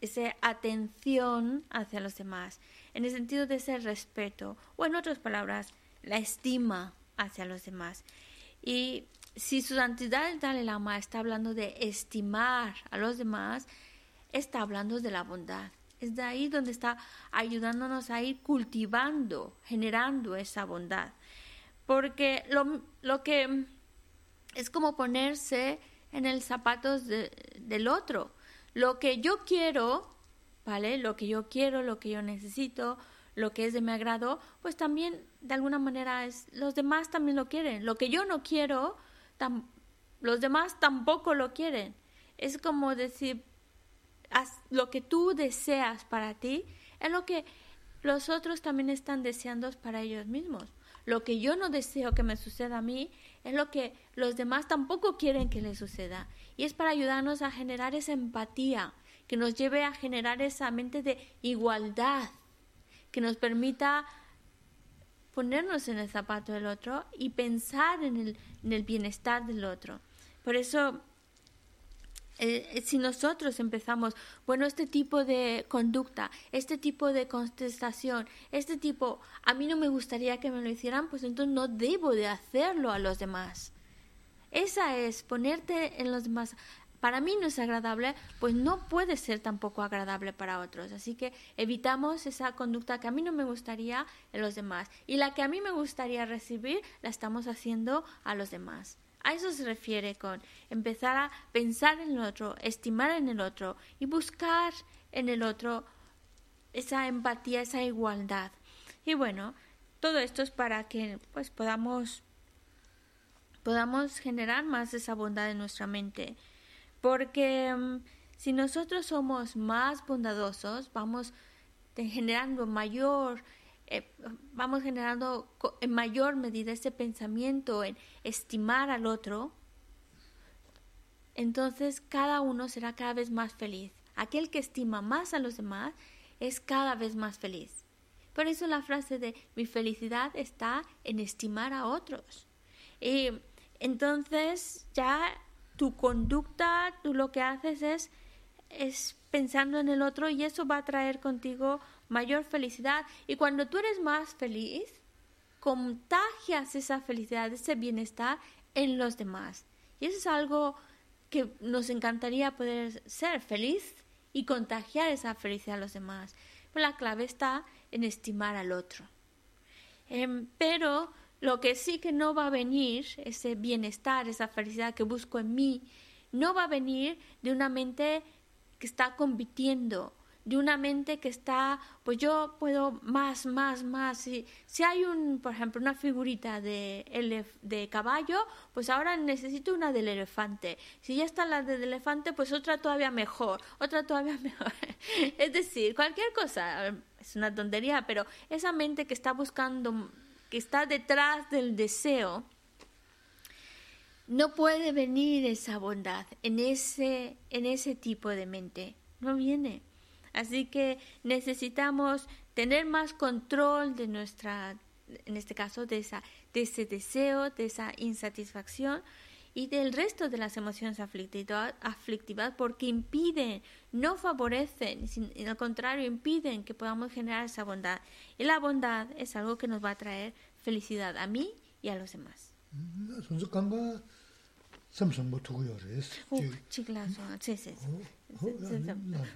esa atención hacia los demás, en el sentido de ese respeto, o en otras palabras, la estima hacia los demás. Y si su santidad el Dalai Lama está hablando de estimar a los demás, está hablando de la bondad. Es de ahí donde está ayudándonos a ir cultivando, generando esa bondad. Porque lo, lo que es como ponerse en el zapatos del otro. Lo que yo quiero, ¿vale? Lo que yo quiero, lo que yo necesito, lo que es de mi agrado, pues también de alguna manera es, los demás también lo quieren. Lo que yo no quiero, los demás tampoco lo quieren. Es como decir, lo que tú deseas para ti es lo que los otros también están deseando para ellos mismos. Lo que yo no deseo que me suceda a mí es lo que los demás tampoco quieren que les suceda. Y es para ayudarnos a generar esa empatía, que nos lleve a generar esa mente de igualdad, que nos permita ponernos en el zapato del otro y pensar en el, en el bienestar del otro. Por eso, eh, eh, si nosotros empezamos, bueno, este tipo de conducta, este tipo de contestación, este tipo, a mí no me gustaría que me lo hicieran, pues entonces no debo de hacerlo a los demás. Esa es ponerte en los demás para mí no es agradable, pues no puede ser tampoco agradable para otros. Así que evitamos esa conducta que a mí no me gustaría en los demás. Y la que a mí me gustaría recibir, la estamos haciendo a los demás. A eso se refiere con empezar a pensar en el otro, estimar en el otro y buscar en el otro esa empatía, esa igualdad. Y bueno, todo esto es para que pues podamos podamos generar más esa bondad en nuestra mente porque mm, si nosotros somos más bondadosos, vamos generando mayor, eh, vamos generando en mayor medida ese pensamiento en estimar al otro, entonces cada uno será cada vez más feliz. Aquel que estima más a los demás es cada vez más feliz. Por eso la frase de mi felicidad está en estimar a otros. Y entonces ya tu conducta, tú lo que haces es, es pensando en el otro y eso va a traer contigo mayor felicidad. Y cuando tú eres más feliz, contagias esa felicidad, ese bienestar en los demás. Y eso es algo que nos encantaría poder ser feliz y contagiar esa felicidad a los demás. Pero la clave está en estimar al otro. Em, pero lo que sí que no va a venir, ese bienestar, esa felicidad que busco en mí, no va a venir de una mente que está compitiendo, de una mente que está, pues yo puedo más, más, más. Si, si hay un, por ejemplo, una figurita de, de caballo, pues ahora necesito una del elefante. Si ya está la del elefante, pues otra todavía mejor, otra todavía mejor. es decir, cualquier cosa, es una tontería, pero esa mente que está buscando que está detrás del deseo, no puede venir esa bondad en ese, en ese tipo de mente. No viene. Así que necesitamos tener más control de nuestra, en este caso, de, esa, de ese deseo, de esa insatisfacción y del resto de las emociones aflictivas, porque impiden, no favorecen, al contrario, impiden que podamos generar esa bondad. Y la bondad es algo que nos va a traer felicidad a mí y a los demás.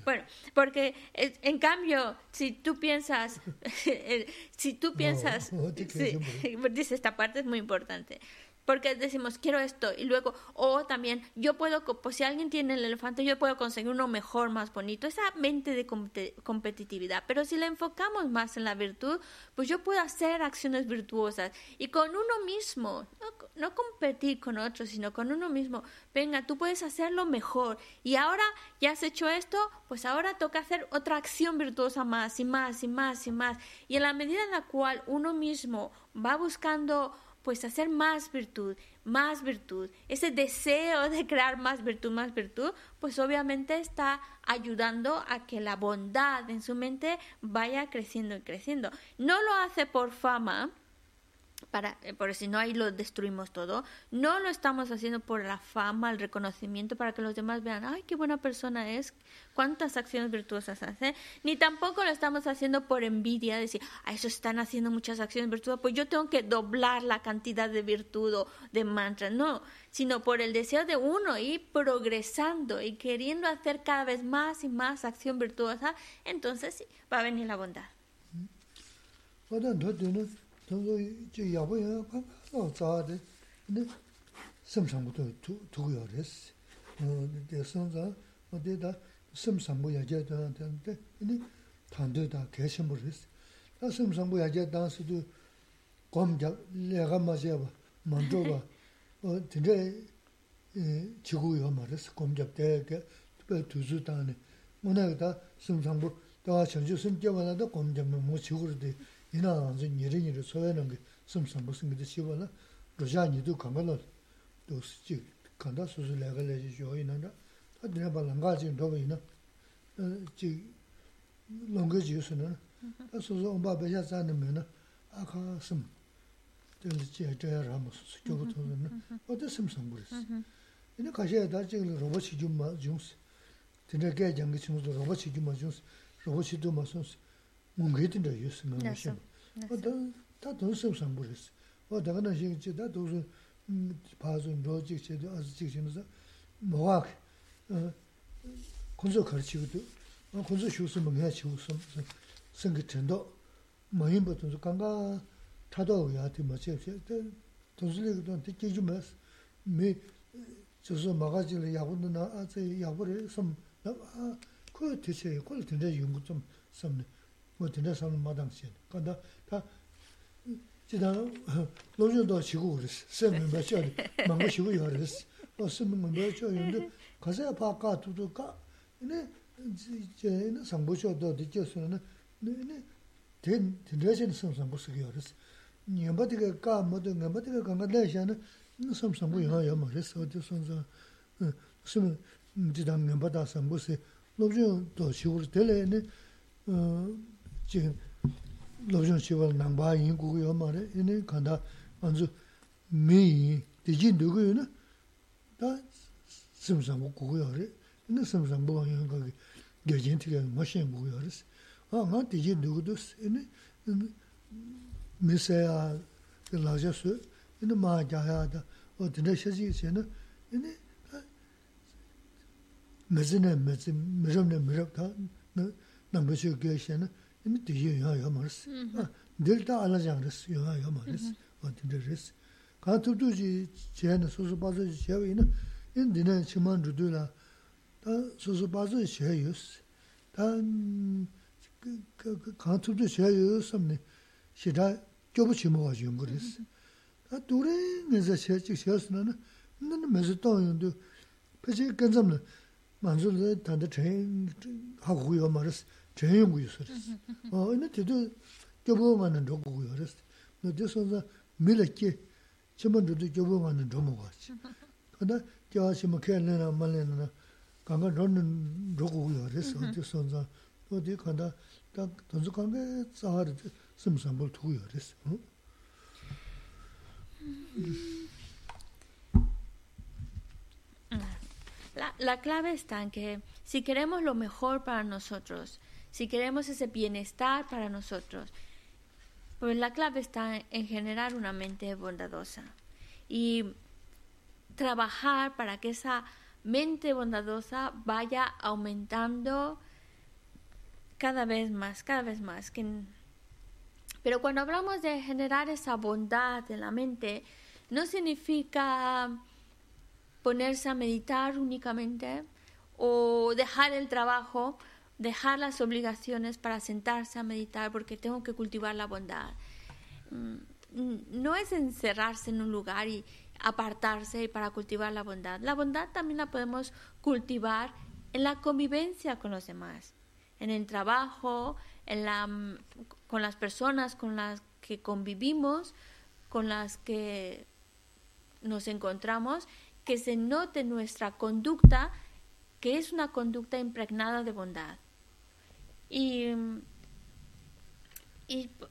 Bueno, porque eh, en cambio, si tú piensas, si tú piensas, dice esta parte es muy importante porque decimos quiero esto y luego o también yo puedo pues si alguien tiene el elefante yo puedo conseguir uno mejor más bonito esa mente de competitividad. Pero si la enfocamos más en la virtud pues yo puedo hacer acciones virtuosas. Y con uno mismo no, no competir con otros sino con uno mismo venga tú puedes hacerlo mejor. Y ahora ya has hecho esto pues ahora toca hacer otra acción virtuosa más y más y más y más y en la medida en la cual uno mismo va buscando pues hacer más virtud, más virtud, ese deseo de crear más virtud, más virtud, pues obviamente está ayudando a que la bondad en su mente vaya creciendo y creciendo. No lo hace por fama, para, eh, si no ahí lo destruimos todo. No lo estamos haciendo por la fama, el reconocimiento, para que los demás vean, ay, qué buena persona es, cuántas acciones virtuosas hace. Ni tampoco lo estamos haciendo por envidia, decir, a eso están haciendo muchas acciones virtuosas, pues yo tengo que doblar la cantidad de virtud o de mantra. No, sino por el deseo de uno ir progresando y queriendo hacer cada vez más y más acción virtuosa, entonces sí, va a venir la bondad. 저거 저 야보야 봐봐 자데 근데 섬상부터 두고요 그랬어 어 대선자 어디다 섬상부 야제다 근데 근데 단도다 계셔버 그랬어 다 섬상부 야제 단스도 검자 내가 맞아 봐 먼저 봐어 진짜 에 지구요 말했어 검잡대 그 두주다네 뭐나다 섬상부 다 전주 섬겨만도 검잡면 뭐 지구로 돼 이나 이제 니리 니리 소외는 게 섬섬 무슨 게 되시고나 로자 니도 강가로 또 쓰지 간다 소소 내가 내지 조이나다 다 내가 발랑 가지 더 보이나 어지 롱게 지우스는 소소 엄마 배자 자는 면은 아카 심 될 제제 라모스 저거도는 어디 심 상부리스 이제 가셔야 다 지금 로봇이 좀 맞으면서 근데 개 장기 친구도 로봇이 좀 맞으면서 로봇이 좀 맞으면서 뭔가 있던데 있으면 무슨 어다 다 돈심 상부리스 mungi tinda yusi nga mishin. Ta don sab sambu resi. O daga na shiki chi, ta dosu pazu nro chik chi, azi chik chi misa, mowa ki, kunzo kar chik tu, kunzo shusi mungi chi usi, singi tendo, mayinba tunzu, kanga tado ya ti ma chik chi, tunzu liki tuan ti kiju mas, mi chusu maga chili yabu na, azi yabu re, sam, kuyo tiche, kuyo tinda yungu tsam samni. 막아질 야구는 아제 야구를 좀 아, 그 대체 그걸 된다 연구 좀 섬네. 뭐 된다 섬 마당시. 근데 다 지다 로저도 지고 그랬어. 쌤은 맞죠? 망고 지고 그랬어. 어 쌤은 맞죠? 근데 가서 바까 두두까. 근데 이제 상보셔도 되겠어는. 네 된 된다진 섬섬 보스게 그랬어. 니마디가 까 뭐도 니마디가 강가 내셔는 섬섬 뭐 이거 말했어. 어디 선서 쌤은 지당 넘바다 섬보세 로저 또 시골 때래네 어 지금 로저 시골 남바 인구요 말에 이네 간다 먼저 미 디지 누구요나 다 섬섬 뭐 고요래 이네 섬섬 뭐 이런 거 게진티가 머신 고요랬어 아 디지 누구도 이네 미세야 그 라저스 이네 마자야다 어 드네 셔지 세네 이네 mēzine mēzi, mēzhamne mēzhab tā, nāmbē shio kē shēne, imi tī yu yuwa yuwa ma rīs. Dēl tā ālā jāng rīs, yuwa yuwa ma rīs, wā tī rī rīs. Kā tūp tū jī chēne, sūsū bāzu jī chēwa ina, in dīne chīmān rūdū la, tā sūsū bāzu jī chē yus. Tā kā tūp tū chē yus samne, shī tā kyobu chīmā wā jī yung rīs. Tā tū rī ngā zā chē chī chē sū na, nā mēzi tō yung tū, pēchī gānzam na, 만주르 단데 chen 하고 요 말스 Res. La, clave está en que si queremos lo mejor para nosotros, si queremos ese bienestar para nosotros, pues la clave está en generar una mente bondadosa y trabajar para que esa mente bondadosa vaya aumentando cada vez más, cada vez más. Pero cuando hablamos de generar esa bondad en la mente, no significa ponerse a meditar únicamente o dejar el trabajo, dejar las obligaciones para sentarse a meditar porque tengo que cultivar la bondad. Mm, no es encerrarse en un lugar y apartarse para cultivar la bondad. La bondad también la podemos cultivar en la convivencia con los demás, en el trabajo, en la, mm, con las personas con las que convivimos, con las que nos encontramos que se note nuestra conducta, que es una conducta impregnada de bondad. Y,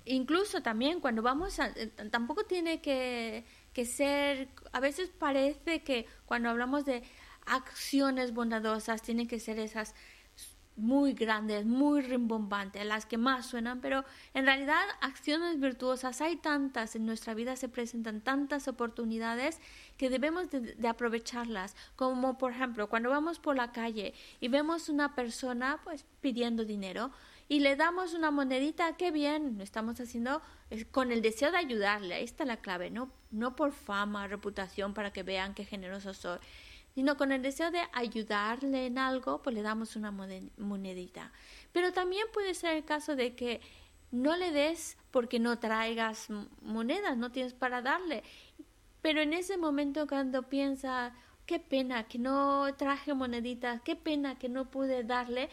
incluso también cuando vamos a, eh, tampoco tiene que, que ser, a veces parece que cuando hablamos de acciones bondadosas tienen que ser esas muy grandes, muy rimbombantes, las que más suenan, pero en realidad acciones virtuosas hay tantas en nuestra vida, se presentan tantas oportunidades que debemos de, aprovecharlas, como por ejemplo cuando vamos por la calle y vemos una persona pues pidiendo dinero y le damos una monedita, qué bien, lo estamos haciendo con el deseo de ayudarle, ahí está la clave, no, no por fama, reputación, para que vean qué generoso soy sino con el deseo de ayudarle en algo, pues le damos una monedita. Pero también puede ser el caso de que no le des porque no traigas monedas, no tienes para darle. Pero en ese momento cuando piensa, qué pena que no traje moneditas, qué pena que no pude darle,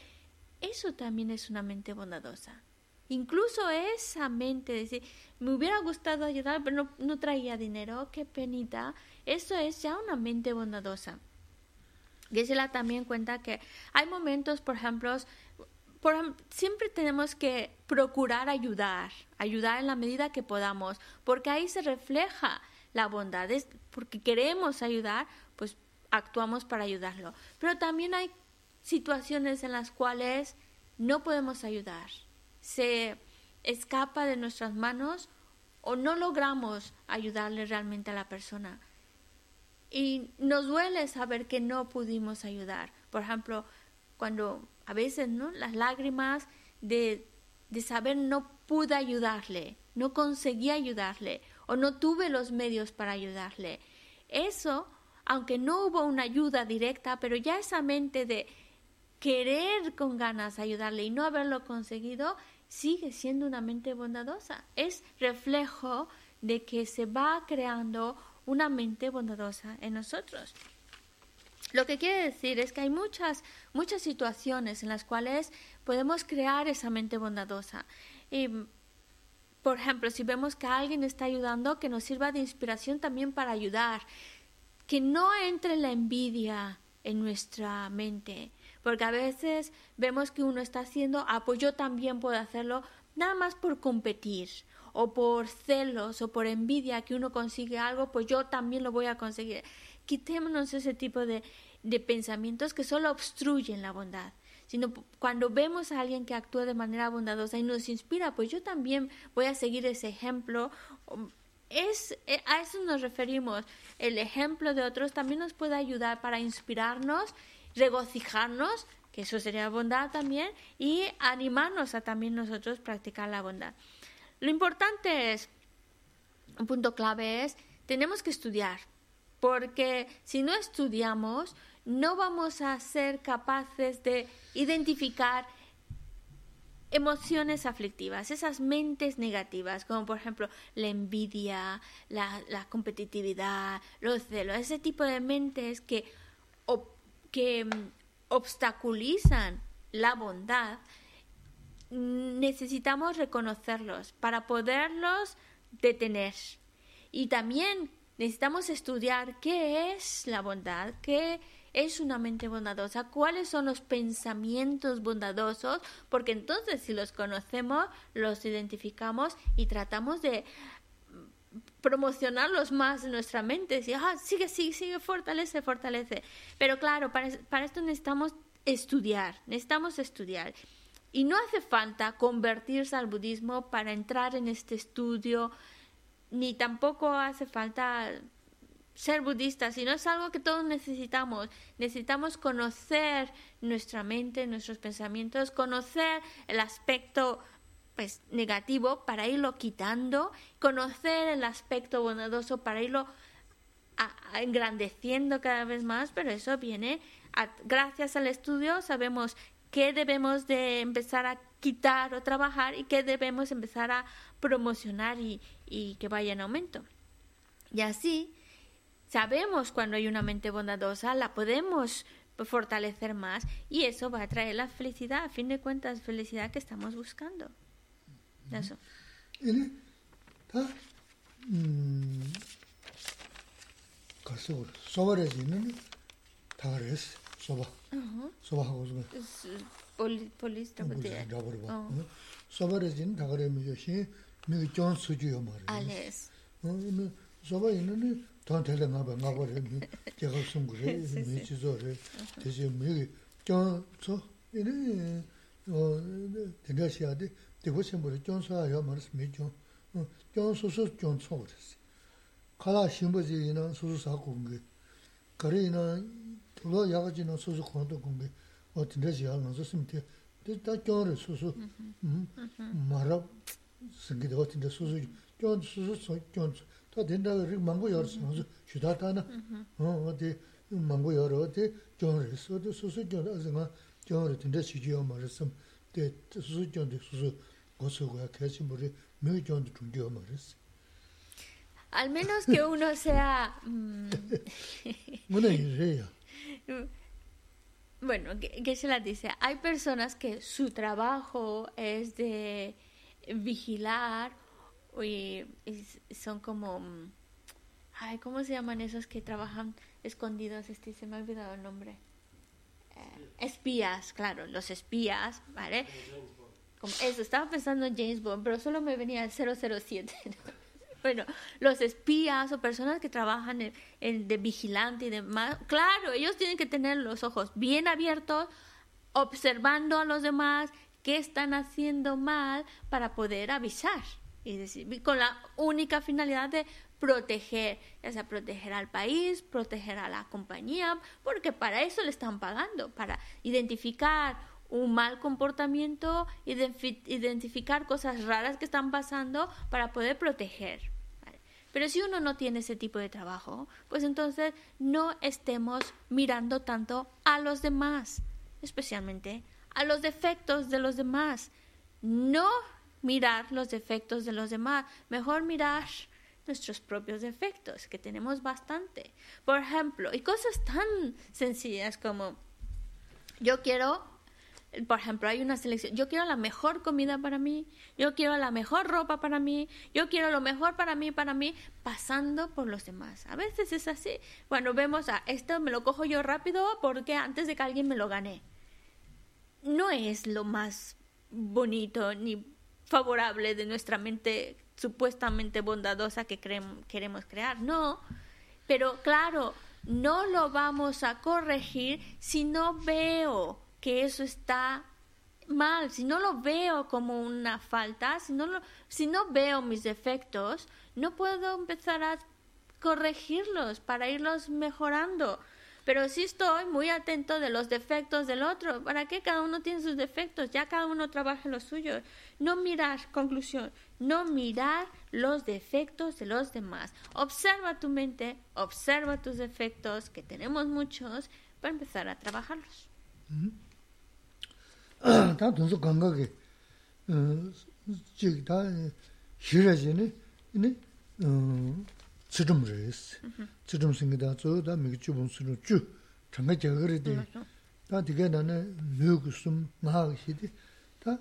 eso también es una mente bondadosa. Incluso esa mente de decir, me hubiera gustado ayudar, pero no, no traía dinero, qué penita, eso es ya una mente bondadosa. Gisela también cuenta que hay momentos, por ejemplo, siempre tenemos que procurar ayudar, ayudar en la medida que podamos, porque ahí se refleja la bondad, es porque queremos ayudar, pues actuamos para ayudarlo. Pero también hay situaciones en las cuales no podemos ayudar, se escapa de nuestras manos o no logramos ayudarle realmente a la persona. Y nos duele saber que no pudimos ayudar. Por ejemplo, cuando a veces, ¿no? Las lágrimas de, de saber no pude ayudarle, no conseguí ayudarle o no tuve los medios para ayudarle. Eso, aunque no hubo una ayuda directa, pero ya esa mente de querer con ganas ayudarle y no haberlo conseguido, sigue siendo una mente bondadosa. Es reflejo de que se va creando una mente bondadosa en nosotros. Lo que quiere decir es que hay muchas, muchas situaciones en las cuales podemos crear esa mente bondadosa. Y, por ejemplo, si vemos que alguien está ayudando, que nos sirva de inspiración también para ayudar. Que no entre la envidia en nuestra mente, porque a veces vemos que uno está haciendo, ah, pues también puedo hacerlo, nada más por competir, o por celos, o por envidia que uno consigue algo, pues yo también lo voy a conseguir quitémonos ese tipo de, de pensamientos que solo obstruyen la bondad sino cuando vemos a alguien que actúa de manera bondadosa y nos inspira, pues yo también voy a seguir ese ejemplo. Es, eh, a eso nos referimos. El ejemplo de otros también nos puede ayudar para inspirarnos, regocijarnos, que eso sería bondad también, y animarnos a también nosotros practicar la bondad. Lo importante es, un punto clave es, tenemos que estudiar, porque si no estudiamos, no vamos a ser capaces de identificar emociones aflictivas, esas mentes negativas, como por ejemplo la envidia, la, competitividad, los celos, ese tipo de mentes que, que mm, obstaculizan la bondad, necesitamos reconocerlos para poderlos detener. Y también necesitamos estudiar qué es la bondad, qué es una mente bondadosa, cuáles son los pensamientos bondadosos, porque entonces si los conocemos, los identificamos y tratamos de promocionarlos más en nuestra mente, y ah, sigue, sigue, sigue, fortalece, fortalece. Pero claro, para, para esto necesitamos estudiar, necesitamos estudiar. Y no hace falta convertirse al budismo para entrar en este estudio ni tampoco hace falta ser budista, sino es algo que todos necesitamos. Necesitamos conocer nuestra mente, nuestros pensamientos, conocer el aspecto pues negativo para irlo quitando, conocer el aspecto bondadoso para irlo engrandeciendo cada vez más, pero eso viene gracias al estudio sabemos qué debemos de empezar a quitar o trabajar y qué debemos empezar a promocionar y, y que vaya en aumento. Y así sabemos cuando hay una mente bondadosa, la podemos fortalecer más y eso va a traer la felicidad, a fin de cuentas, felicidad que estamos buscando. 그래서 얘네 다 음. 가서 소바레지 있는 다 그랬어. 소바. 어. 소바하고 좀. 폴리 폴리스 잡대. 소바레진 다 그러면 요시 미기 존 수주요 말이야. 알레스. 어, 소바 있는 돈 대대 나봐 나버려. 제가 숨 그래. 미치 저래. 대신 미기 존 소. 얘네 어, 대가시아데 대고 심부리 존수야 요 말스 미죠 존수수 존초르스 칼라 심부지 이나 수수사 공게 거리나 둘로 야가지는 수수 공도 공게 어떤데 지하는 수심티 다 겨르 수수 말아 생기도 어떤데 수수 존 수수 존다 된다 릭 망고 열스 주다타나 어 어디 망고 열어 어디 존르스 어디 수수 존 아즈가 존르 된다 시지요 말씀 Al menos que uno sea... Yi re ya. Bueno, ¿qué, se las dice? Hay personas que su trabajo es de vigilar y, son como... Ay, ¿cómo se llaman esos que trabajan escondidos? Este, se me ha olvidado el nombre. Espías, claro, los espías, ¿vale? Eso, estaba pensando en James Bond, pero solo me venía el 007. bueno, los espías o personas que trabajan en, de vigilante y demás, claro, ellos tienen que tener los ojos bien abiertos, observando a los demás qué están haciendo mal para poder avisar. Y decir, con la única finalidad de proteger, ya sea proteger al país, proteger a la compañía, porque para eso le están pagando, para identificar un mal comportamiento, identificar cosas raras que están pasando para poder proteger. Pero si uno no tiene ese tipo de trabajo, pues entonces no estemos mirando tanto a los demás, especialmente a los defectos de los demás. No mirar los defectos de los demás, mejor mirar nuestros propios defectos, que tenemos bastante. Por ejemplo, y cosas tan sencillas como yo quiero, por ejemplo, hay una selección, yo quiero la mejor comida para mí, yo quiero la mejor ropa para mí, yo quiero lo mejor para mí, para mí, pasando por los demás. A veces es así. Bueno, vemos a esto me lo cojo yo rápido porque antes de que alguien me lo gane. No es lo más bonito ni favorable de nuestra mente supuestamente bondadosa que queremos crear. No, pero claro, no lo vamos a corregir si no veo que eso está mal, si no lo veo como una falta, si no, veo mis defectos, no puedo empezar a corregirlos para irlos mejorando pero sí estoy muy atento de los defectos del otro. ¿Para qué cada uno tiene sus defectos? Ya cada uno trabaja lo suyo. No mirar, conclusión, no mirar los defectos de los demás. Observa tu mente, observa tus defectos, que tenemos muchos, para empezar a trabajarlos. tsirum res. Tsirum singi da tso da miki chubun sunu chu changa jagari di. Da diga dana lyo gu sum nga xi di da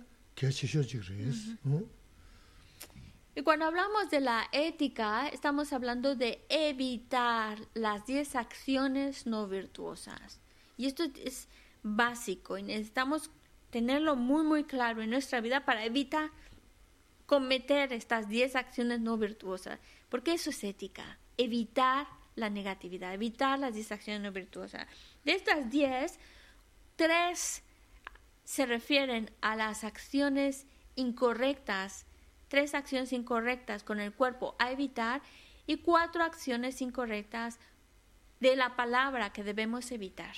Y cuando hablamos de la ética, estamos hablando de evitar las 10 acciones no virtuosas. Y esto es básico y necesitamos tenerlo muy, muy claro en nuestra vida para evitar cometer estas 10 acciones no virtuosas. Porque eso es ética, evitar la negatividad, evitar las distracciones no virtuosas. De estas diez, tres se refieren a las acciones incorrectas, tres acciones incorrectas con el cuerpo a evitar y cuatro acciones incorrectas de la palabra que debemos evitar.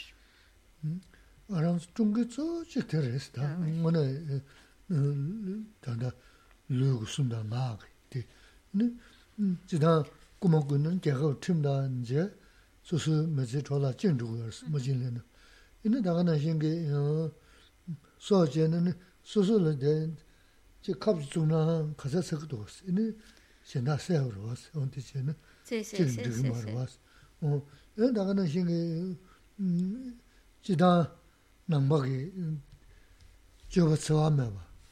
지다 고모군은 제가 팀다 이제 소소 매지 졸라 진주고스 뭐진래는 이는 다가나 신게 어 소제는 소소를 제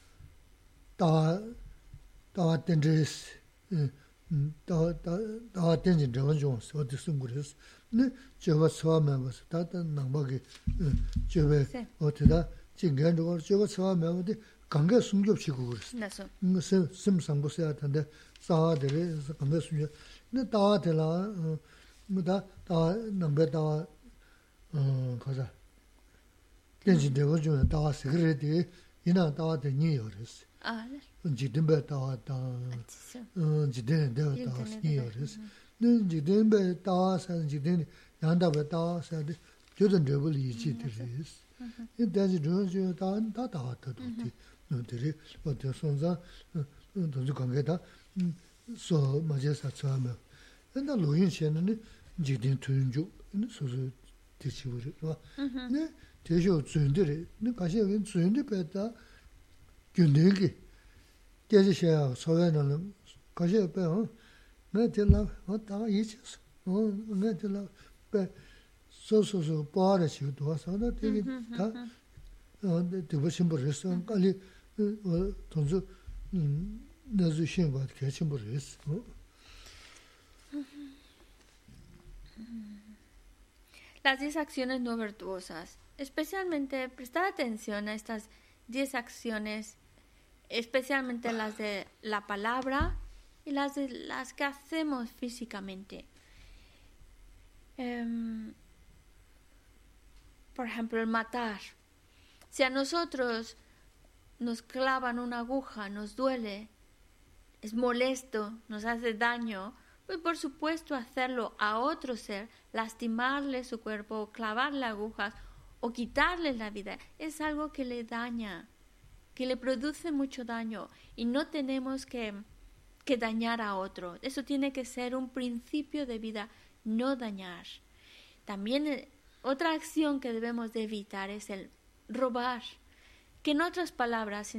컵스 중나 가서 서도 왔어 이는 신나 세우러 왔어 언제 쟤는 제제제제 어 이는 다가나 신게 음 지다 남박이 저거 처음에 봐 다와 다와 땡제스 dā dā tēnjī rāwa yōng sō tī sūngu rēs. Nē chēwa tsāwa mē bā sō, dā dā nāngba kī chēwa o tī dā jīngiān rōwa rō chēwa tsāwa mē bā tī gāngiā sūngyō pshī gu rēs. Nē sīm sāngu sēyā tāndā tsāwa tī rē gāngiā sūngyō. Nē dāwa tī lā, mē dā dāwa nāngba dāwa dāzi rūyō siyō tā tā tā wā tā tō tī, nō tī rī, wā tī sōn sā, tō sī kāng kē tā, sō mā chē sā tsā mē. Nā lō yīn xē nā nī, jīg tīng tū yīn chū, nī sō sō tī chī wā rī, rā. Nī tē shō tsū yīn tī rī, nī kā shē yīn tsū yīn tī pē tā, gyun tī kī, tē shē shē yā, sō wē nā nā, kā shē pē hō, ngā tī lā, hō tā yī chē sō, ngā tī lā, pē, so so so, paara shiga duwa sa, nga tiki ta, tiba shimbo resu, kali tonsu nazu shingwa kya shimbo resu. Las 10 acciones no virtuosas. especialmente prestar atención a estas 10 acciones, especialmente las de la palabra y las de las que hacemos físicamente. Em, por ejemplo, el matar. Si a nosotros nos clavan una aguja, nos duele, es molesto, nos hace daño, pues por supuesto hacerlo a otro ser, lastimarle su cuerpo, clavarle agujas o quitarle la vida, es algo que le daña, que le produce mucho daño y no tenemos que, que dañar a otro. Eso tiene que ser un principio de vida, no dañar. También eh, otra acción que debemos de evitar es el robar, que en otras palabras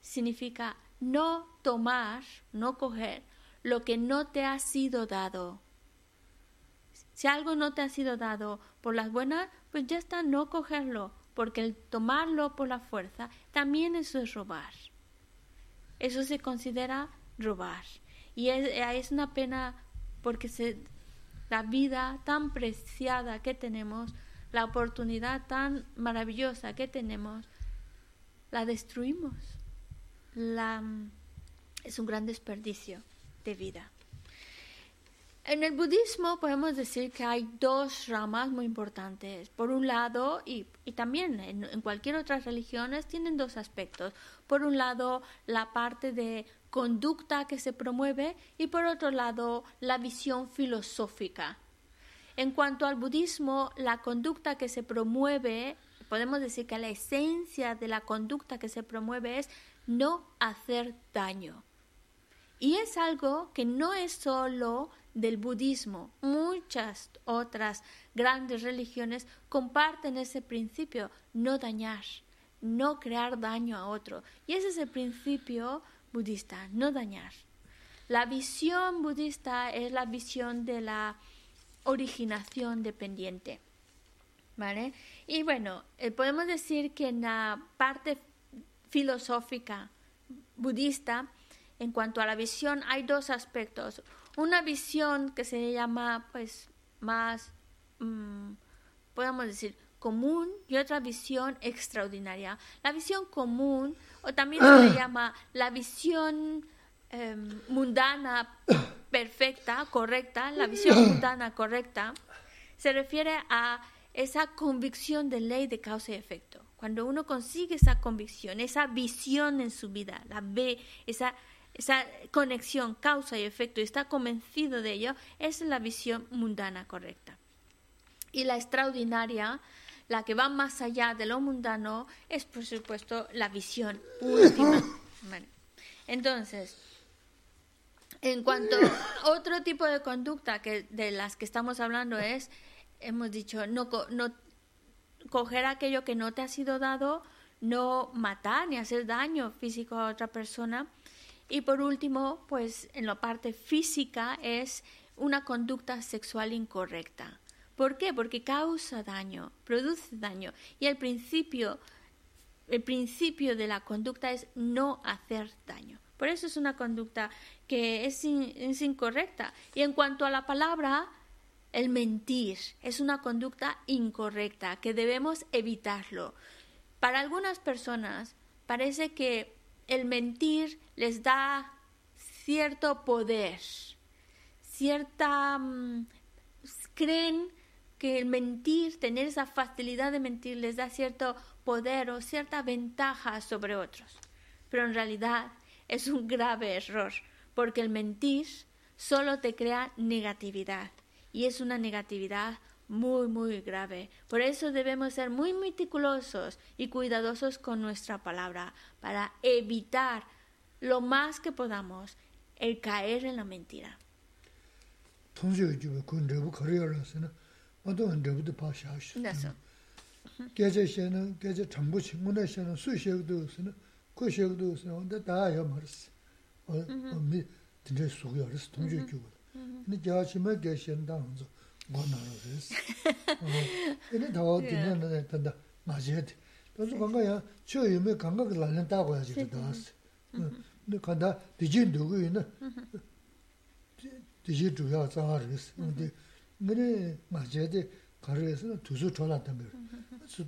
significa no tomar, no coger lo que no te ha sido dado. Si algo no te ha sido dado por las buenas, pues ya está, no cogerlo, porque el tomarlo por la fuerza también eso es robar. Eso se considera robar. Y es, es una pena porque se, la vida tan preciada que tenemos, la oportunidad tan maravillosa que tenemos, la destruimos. La, es un gran desperdicio de vida. En el budismo podemos decir que hay dos ramas muy importantes. Por un lado, y, también en, en, cualquier otra religiones, tienen dos aspectos. Por un lado, la parte de conducta que se promueve y por otro lado, la visión filosófica. En cuanto al budismo, la conducta que se promueve, podemos decir que la esencia de la conducta que se promueve es no hacer daño. Y es algo que no es solo del budismo. Muchas otras grandes religiones comparten ese principio, no dañar, no crear daño a otro. Y ese es el principio budista, no dañar. La visión budista es la visión de la originación dependiente. ¿Vale? Y bueno, eh, podemos decir que en la parte filosófica budista, en cuanto a la visión, hay dos aspectos. Una visión que se llama, pues, más, mm, podemos decir, común y otra visión extraordinaria. La visión común, o también se le llama la visión em, mundana perfecta, correcta, la visión mundana correcta, se refiere a esa convicción de ley de causa y efecto. Cuando uno consigue esa convicción, esa visión en su vida, la ve, esa esa conexión causa y efecto y está convencido de ello, es la visión mundana correcta. Y la extraordinaria, la que va más allá de lo mundano, es por supuesto la visión última. Entonces, en cuanto a otro tipo de conducta que de las que estamos hablando es, hemos dicho, no, no coger aquello que no te ha sido dado, no matar ni hacer daño físico a otra persona, y por último, pues en la parte física es una conducta sexual incorrecta. ¿Por qué? Porque causa daño, produce daño. Y el principio, el principio de la conducta es no hacer daño. Por eso es una conducta que es, incorrecta. Y en cuanto a la palabra, el mentir es una conducta incorrecta que debemos evitarlo. Para algunas personas parece que el mentir les da cierto poder, cierta... Mm, creen que el mentir, tener esa facilidad de mentir, les da cierto poder o cierta ventaja sobre otros. Pero en realidad es un grave error, porque el mentir solo te crea negatividad y es una negatividad muy, muy grave. Por eso debemos ser muy meticulosos y cuidadosos con nuestra palabra para evitar lo más que podamos el caer en la mentira. 어도 흔들부터 파샤시. 나서. 계제시에는 계제 전부 친구네시에는 수시에도 쓰는 그시에도 쓰는 근데 다요 말스. 어 어미 진짜 속이 알았어. 동주 교고. 근데 제가 지금 계신다 먼저 뭐나로 그랬어. 근데 더 듣는 된다. 맞아야 돼. 그래서 건가야 저 유매 감각을 날린다고 해야지 그다스. 근데 간다 뒤진 누구 있는 뒤진 주야 상하르스. 근데 에서 두수 졸았단 말.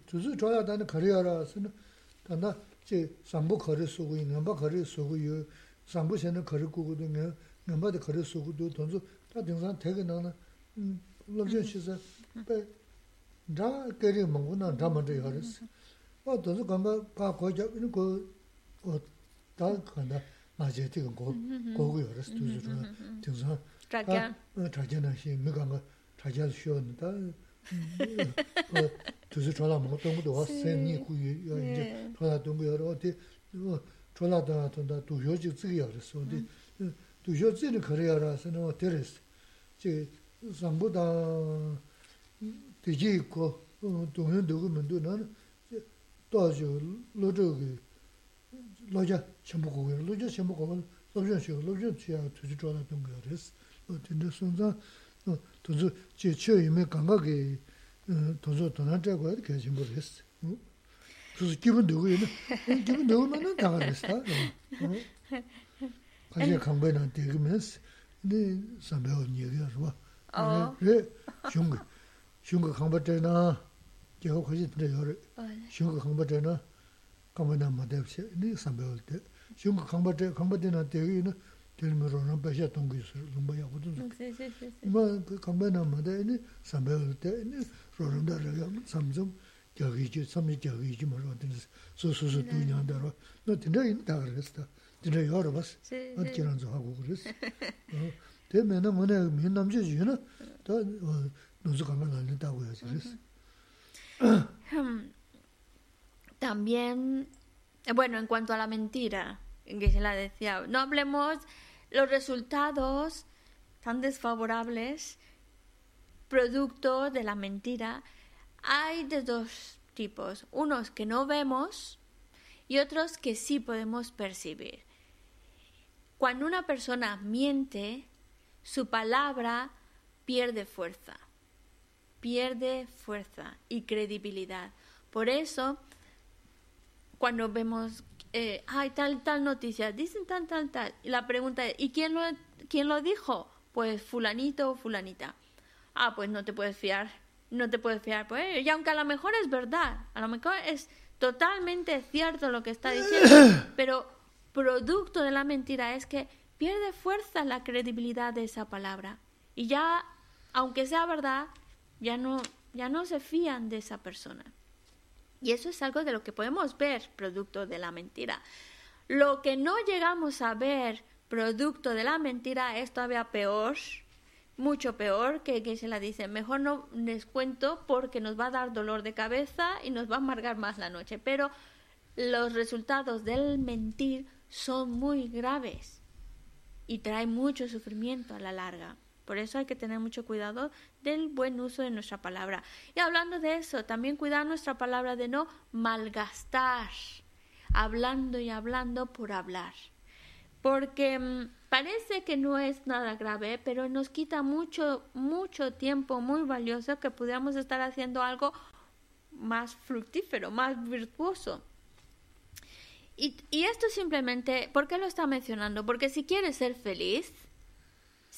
두수 졸았다는 가르야라서는 단다 제 삼부 거리 쓰고 있는 바 거리 쓰고 요 삼부세는 거리 꾸거든요. 넘바데 거리 쓰고도 돈서 다 등산 되게 나는 음 로전 시서 다 거리 먹고나 담아도 열었어. 어 돈서 간바 바 거자 이거 어다 간다. 맞아 지금 고 고고 열었어 두수 등산 trajean. trajean así, me ganga trajean 쉬었는다. 어 두수 전화 뭐 어떤 것도 왔어요. 니 구이 이제 전화 좀 여러 어디 어 전화다 전화 두효지 지야 그랬어. 근데 두효지는 그래야라서 너 데레스. 제 삼보다 되지 있고 어 동현 누구면도 나는 또저 로저기 로자 전부 거기 로자 전부 거기 로저 시 로저 지야 두 주 전화 좀 그랬어. tinte sunza tunzu che che yume kanga ke tunzu tunan che kwaya kaya chimbo res. Tuzu kibun dugu yun, kibun dugu ma nan daga res ta. Kaja kangba na degi mes, ni sanbaya o nyegi ya rwa. Re, shunga, shunga kangba che na, kiawa kaji tinte yore, shunga kangba che na, kangba na ma debse, ni sanbaya o de. Shunga kangba yā jī rā sā. También, bueno, en cuanto a la mentira, que se la decía, no hablemos los resultados tan desfavorables producto de la mentira hay de dos tipos, unos que no vemos y otros que sí podemos percibir. Cuando una persona miente, su palabra pierde fuerza, pierde fuerza y credibilidad. Por eso, cuando vemos eh, ay, tal, tal noticia, dicen tal, tal, tal. Y la pregunta es, ¿y quién lo, quién lo dijo? Pues fulanito o fulanita. Ah, pues no te puedes fiar, no te puedes fiar pues Y aunque a lo mejor es verdad, a lo mejor es totalmente cierto lo que está diciendo, pero producto de la mentira es que pierde fuerza la credibilidad de esa palabra. Y ya, aunque sea verdad, ya no, ya no se fían de esa persona. Y eso es algo de lo que podemos ver producto de la mentira. Lo que no llegamos a ver producto de la mentira es todavía peor, mucho peor que que se la dice. Mejor no les cuento porque nos va a dar dolor de cabeza y nos va a amargar más la noche. Pero los resultados del mentir son muy graves y trae mucho sufrimiento a la larga. Por eso hay que tener mucho cuidado del buen uso de nuestra palabra. Y hablando de eso, también cuidar nuestra palabra de no malgastar, hablando y hablando por hablar. Porque mm, parece que no es nada grave, pero nos quita mucho, mucho tiempo muy valioso que pudiéramos estar haciendo algo más fructífero, más virtuoso. Y, y esto simplemente, ¿por qué lo está mencionando? Porque si quieres ser feliz,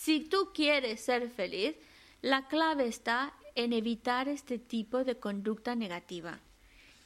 si tú quieres ser feliz, la clave está en evitar este tipo de conducta negativa.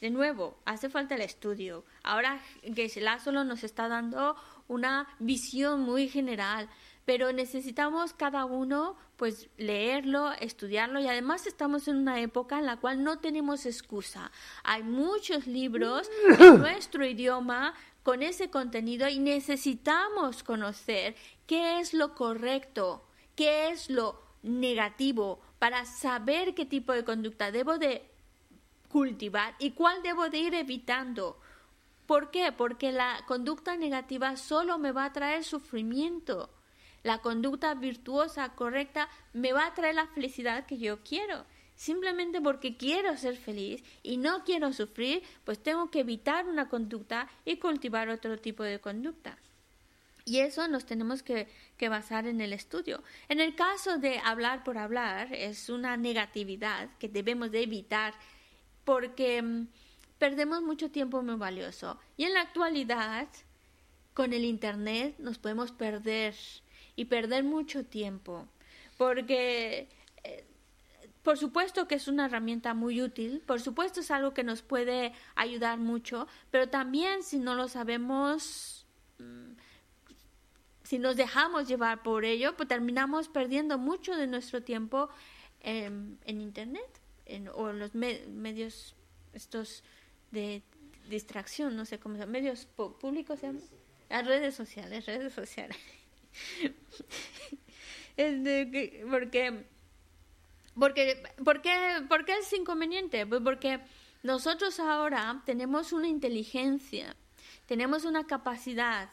De nuevo, hace falta el estudio. Ahora Geshe-la solo nos está dando una visión muy general, pero necesitamos cada uno pues leerlo, estudiarlo y además estamos en una época en la cual no tenemos excusa. Hay muchos libros en nuestro idioma con ese contenido y necesitamos conocer qué es lo correcto, qué es lo negativo, para saber qué tipo de conducta debo de cultivar y cuál debo de ir evitando. ¿Por qué? Porque la conducta negativa solo me va a traer sufrimiento. La conducta virtuosa, correcta, me va a traer la felicidad que yo quiero simplemente porque quiero ser feliz y no quiero sufrir, pues tengo que evitar una conducta y cultivar otro tipo de conducta. Y eso nos tenemos que, basar en el estudio. En el caso de hablar por hablar, es una negatividad que debemos de evitar porque mm, perdemos mucho tiempo muy valioso. Y en la actualidad, con el Internet, nos podemos perder y perder mucho tiempo. Porque por supuesto que es una herramienta muy útil, por supuesto es algo que nos puede ayudar mucho, pero también si no lo sabemos, mm, si nos dejamos llevar por ello, pues terminamos perdiendo mucho de nuestro tiempo en, Internet o en los medios estos de distracción, no sé cómo se llama, medios públicos, las redes sociales, redes sociales. porque porque, ¿por, qué, ¿Por qué es inconveniente? Pues porque nosotros ahora tenemos una inteligencia, tenemos una capacidad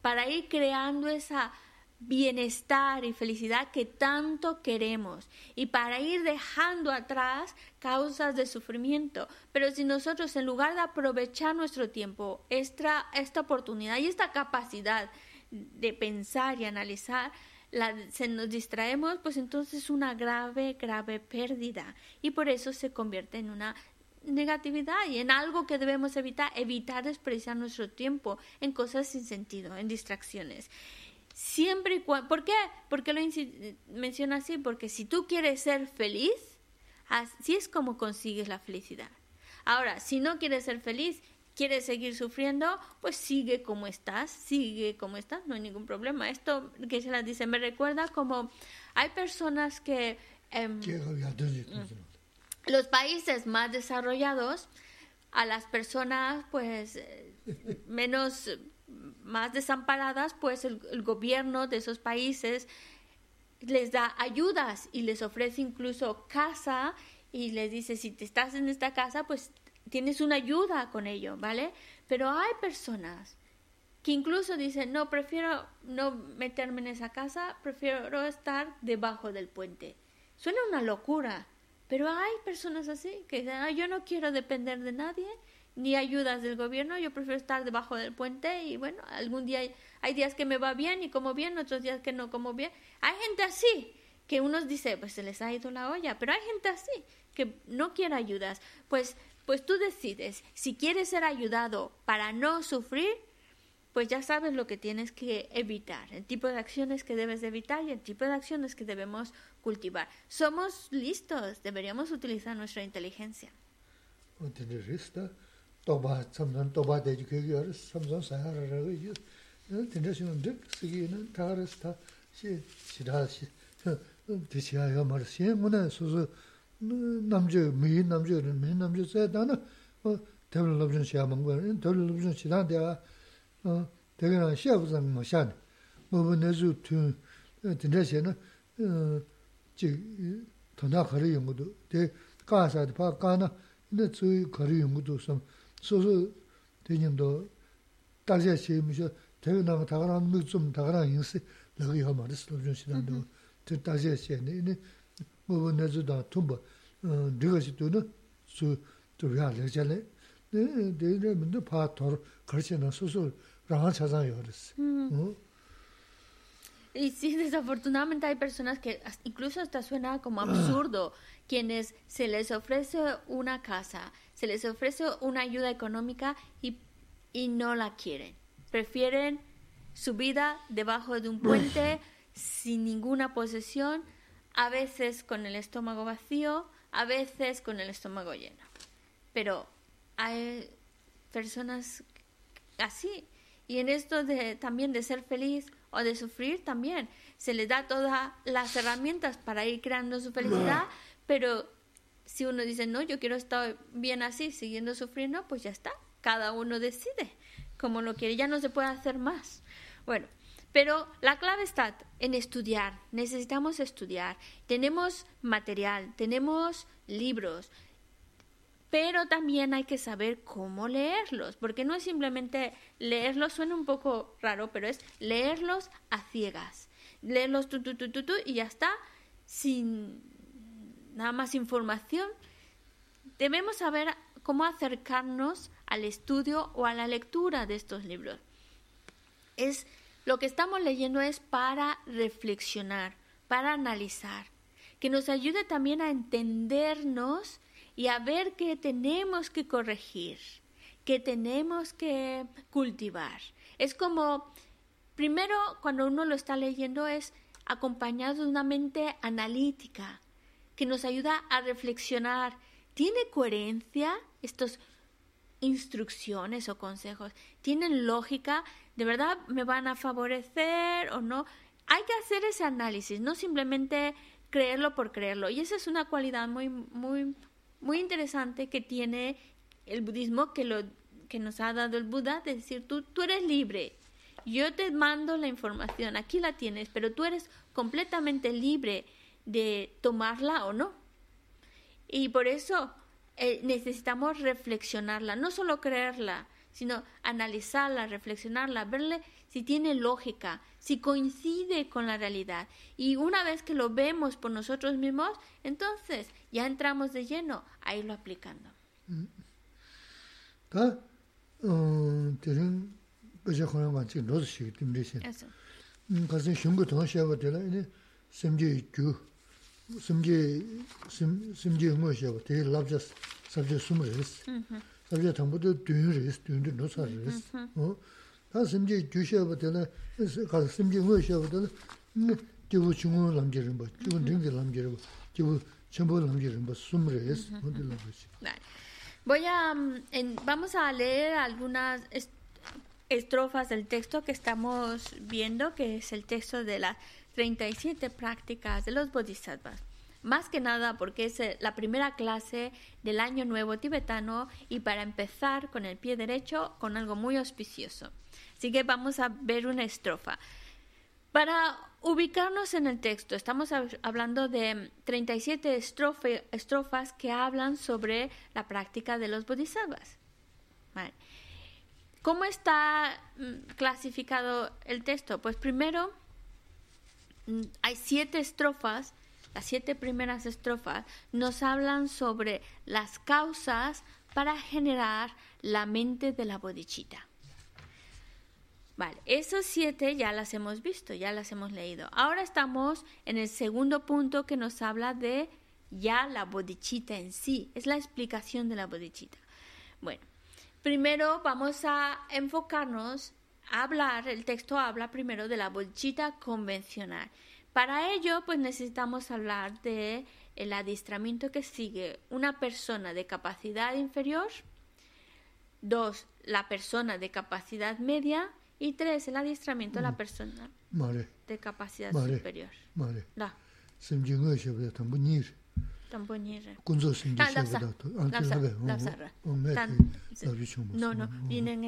para ir creando esa bienestar y felicidad que tanto queremos y para ir dejando atrás causas de sufrimiento. Pero si nosotros en lugar de aprovechar nuestro tiempo, esta oportunidad y esta capacidad de pensar y analizar, se nos distraemos, pues entonces es una grave, grave pérdida y por eso se convierte en una negatividad y en algo que debemos evitar, evitar desperdiciar nuestro tiempo en cosas sin sentido, en distracciones. Siempre y cuando, ¿por qué? ¿Por qué lo menciona así? Porque si tú quieres ser feliz, así es como consigues la felicidad. Ahora, si no quieres ser feliz, quieres seguir sufriendo, pues sigue como estás, sigue como estás, no hay ningún problema. Esto que se las dice me recuerda como hay personas que... Em, los países más desarrollados, a las personas pues eh, menos, más desamparadas, pues el, el gobierno de esos países les da ayudas y les ofrece incluso casa y les dice, si te estás en esta casa, pues tienes una ayuda con ello, ¿vale? Pero hay personas que incluso dicen, no, prefiero no meterme en esa casa, prefiero estar debajo del puente. Suena una locura, pero hay personas así que dicen, yo no quiero depender de nadie, ni ayudas del gobierno, yo prefiero estar debajo del puente y bueno, algún día hay, días que me va bien y como bien, otros días que no como bien. Hay gente así, que unos dice, pues se les ha ido la olla, pero hay gente así que no quiere ayudas. Pues pues tú decides, si quieres ser ayudado para no sufrir, pues ya sabes lo que tienes que evitar, el tipo de acciones que debes evitar y el tipo de acciones que debemos cultivar. Somos listos, deberíamos utilizar nuestra inteligencia. 남주 미 남주 미 남주 세다나 어 대블 럽준 시야 먹고 대블 럽준 시다데 어 대가나 시야부상 뭐 샤네 뭐 내주 투 진짜세는 어지 더나 거리 연구도 대 가사도 봐 가나 근데 저 거리 연구도 좀 소소 대님도 다시 시미셔 대가나 다가랑 뭐좀 다가랑 인스 여기 하 말스 럽준 시다도 저 다시 시 dā shī tō tō chā dē pā chē nā rāngā chā yō rē sī hmm. Y sí, desafortunadamente hay personas que incluso hasta suena como absurdo, quienes se les ofrece una casa, se les ofrece una ayuda económica y, y no la quieren. Prefieren su vida debajo de un puente, sin ninguna posesión, a veces con el estómago vacío, a veces con el estómago lleno. Pero hay personas así. Y en esto de, también de ser feliz o de sufrir también, se les da todas las herramientas para ir creando su felicidad, pero si uno dice, no, yo quiero estar bien así, siguiendo sufriendo, pues ya está. Cada uno decide como lo quiere, ya no se puede hacer más. Bueno, pero la clave está en estudiar. Necesitamos estudiar. Tenemos material, tenemos libros, pero también hay que saber cómo leerlos, porque no es simplemente leerlos, suena un poco raro, pero es leerlos a ciegas. Leerlos tu, tu, tu, tu, y ya está, sin nada más información. Debemos saber cómo acercarnos al estudio o a la lectura de estos libros. Es lo que estamos leyendo es para reflexionar, para analizar, que nos ayude también a entendernos y a ver qué tenemos que corregir, qué tenemos que cultivar. Es como, primero, cuando uno lo está leyendo es acompañado de una mente analítica, que nos ayuda a reflexionar. ¿Tiene coherencia estos instrucciones o consejos? ¿Tienen lógica? ¿De verdad me van a favorecer o no? Hay que hacer ese análisis, no simplemente creerlo por creerlo. Y esa es una cualidad muy, muy, muy interesante que tiene el budismo, que, lo, que nos ha dado el Buda, de decir, tú, tú eres libre. Yo te mando la información, aquí la tienes, pero tú eres completamente libre de tomarla o no. Y por eso eh, necesitamos reflexionarla, no solo creerla, sino analizarla, reflexionarla, verle si tiene lógica, si coincide con la realidad. Y una vez que lo vemos por nosotros mismos, entonces ya entramos de lleno a irlo aplicando. Eso. Voy a en, vamos a leer algunas estrofas del texto que estamos viendo, que es el texto de la 37 prácticas de los bodhisattvas. Más que nada porque es eh, la primera clase del Año Nuevo tibetano y para empezar con el pie derecho con algo muy auspicioso. Así que vamos a ver una estrofa. Para ubicarnos en el texto, estamos hablando de 37 estrofas que hablan sobre la práctica de los bodhisattvas. ¿Cómo está mm, clasificado el texto? Pues primero Mm, hay siete estrofas, las siete primeras estrofas nos hablan sobre las causas para generar la mente de la bodichita. Vale, esos siete ya las hemos visto, ya las hemos leído. Ahora estamos en el segundo punto que nos habla de ya la bodichita en sí, es la explicación de la bodichita. Bueno, primero vamos a enfocarnos hablar, el texto habla primero de la bolchita convencional. Para ello, pues necesitamos hablar de el adiestramiento que sigue una persona de capacidad inferior, dos, la persona de capacidad media y tres, el adiestramiento de la mm. persona de capacidad superior. Vale. No, no, vienen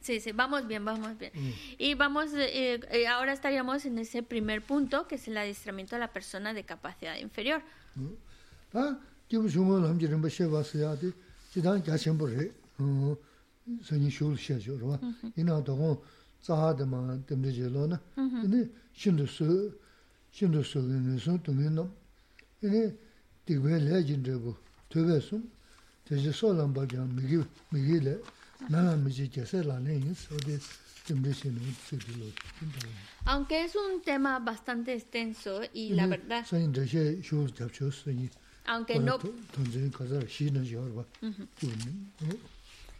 Sí, sí, vamos bien, vamos bien. Y vamos, eh, eh, ahora estaríamos en ese primer punto, que es el adiestramiento de la persona de capacidad inferior. Ah, yo lo. Aunque es un tema bastante extenso y la verdad... Aunque no...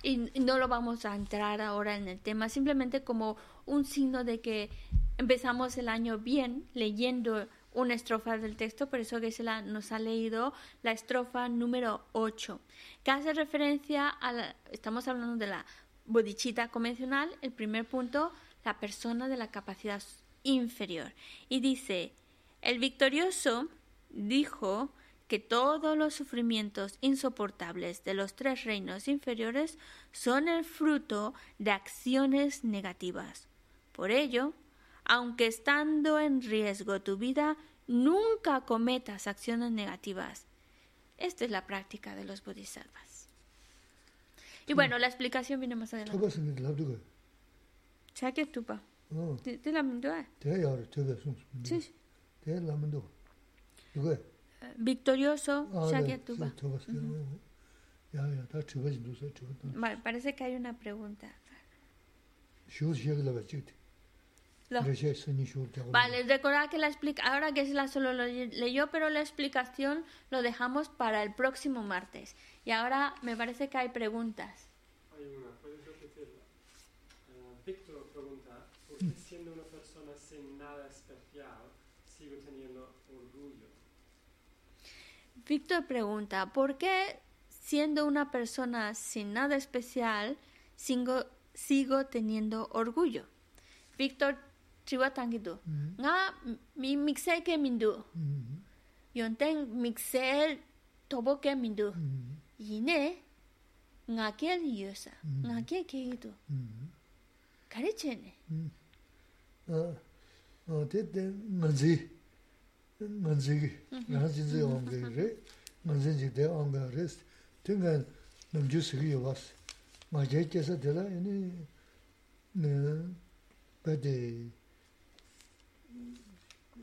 Y no lo vamos a entrar ahora en el tema, simplemente como un signo de que empezamos el año bien leyendo una estrofa del texto, por eso que la nos ha leído la estrofa número 8, que hace referencia a la, estamos hablando de la bodichita convencional, el primer punto, la persona de la capacidad inferior. Y dice, el victorioso dijo que todos los sufrimientos insoportables de los tres reinos inferiores son el fruto de acciones negativas. Por ello, aunque estando en riesgo tu vida, nunca cometas acciones negativas. Esta es la práctica de los bodhisattvas. Y bueno, la explicación viene más adelante. ¿Sabes tupa? ¿Te la mandó? Sí. Victorioso, ¿sabes tupa? Vale, parece que hay una pregunta. Vale, recordad que la explica ahora que la solo lo leyó, pero la explicación lo dejamos para el próximo martes. Y ahora me parece que hay preguntas. Hay una, ¿puedes repetirla? Uh, Víctor pregunta, ¿por qué siendo una persona sin nada especial, sigo teniendo orgullo. Víctor pregunta, ¿por qué siendo una persona sin nada especial sigo, sigo teniendo orgullo? Víctor, chiwa tangidu. 음. Nga mi mixe ke mindu. 음. Yonten mixe tobo ke mindu. 음. Yine nga ke yosa. 음. Nga ke ke yidu. 음. Karichene. 음. 아. 어, 됐대. 먼지. 먼지. 나 진짜 온 거래. 먼지 이제 온 거래. 등간 넘주 쓰기 왔어. 맞아 계속 되라. 아니. 네. 근데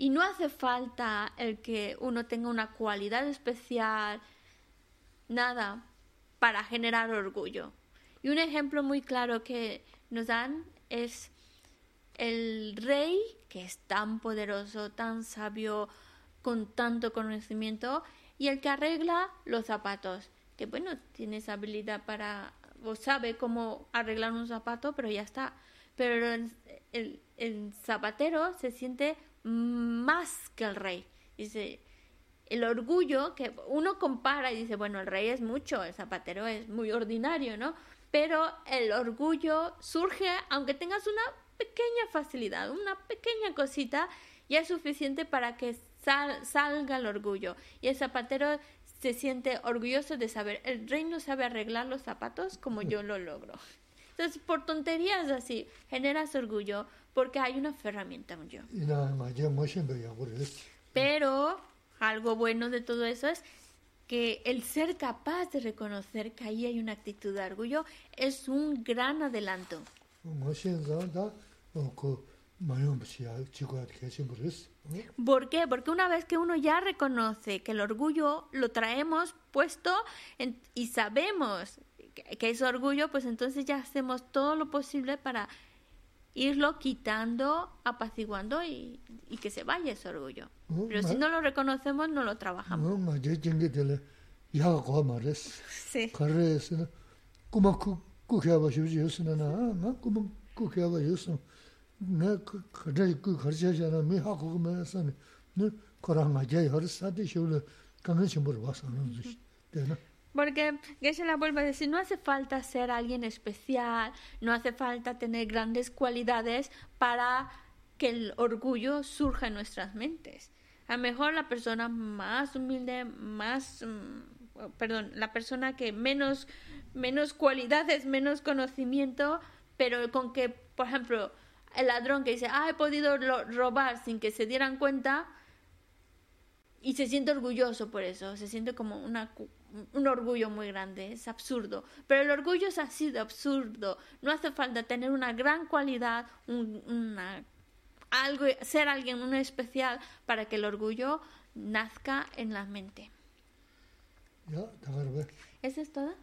Y no hace falta el que uno tenga una cualidad especial, nada, para generar orgullo. Y un ejemplo muy claro que nos dan es el rey, que es tan poderoso, tan sabio, con tanto conocimiento, y el que arregla los zapatos, que bueno, tiene esa habilidad para, o sabe cómo arreglar un zapato, pero ya está. Pero el, el- el zapatero se siente más que el rey. Dice, el orgullo que uno compara y dice, bueno, el rey es mucho, el zapatero es muy ordinario, ¿no? Pero el orgullo surge, aunque tengas una pequeña facilidad, una pequeña cosita, ya es suficiente para que sal- salga el orgullo. Y el zapatero se siente orgulloso de saber, el rey no sabe arreglar los zapatos como yo lo logro. Entonces, por tonterías así, generas orgullo porque hay una herramienta. Yo. Pero algo bueno de todo eso es que el ser capaz de reconocer que ahí hay una actitud de orgullo es un gran adelanto. ¿Por qué? Porque una vez que uno ya reconoce que el orgullo lo traemos puesto en, y sabemos que es orgullo, pues entonces ya hacemos todo lo posible para irlo quitando, apaciguando y, y que se vaya ese orgullo. Pero si no lo reconocemos, no lo trabajamos. Sí. Porque Geshe la vuelve a decir, no hace falta ser alguien especial, no hace falta tener grandes cualidades para que el orgullo surja en nuestras mentes. A lo mejor la persona más humilde, más, mm, perdón, la persona que menos, menos cualidades, menos conocimiento, pero con que, por ejemplo, el ladrón que dice, ah, he podido robar sin que se dieran cuenta, y se siente orgulloso por eso, se siente como una un orgullo muy grande, es absurdo. Pero el orgullo es así de absurdo. No hace falta tener una gran cualidad, un, una, algo, ser alguien uno especial para que el orgullo nazca en la mente. Ya, ¿Esa es toda?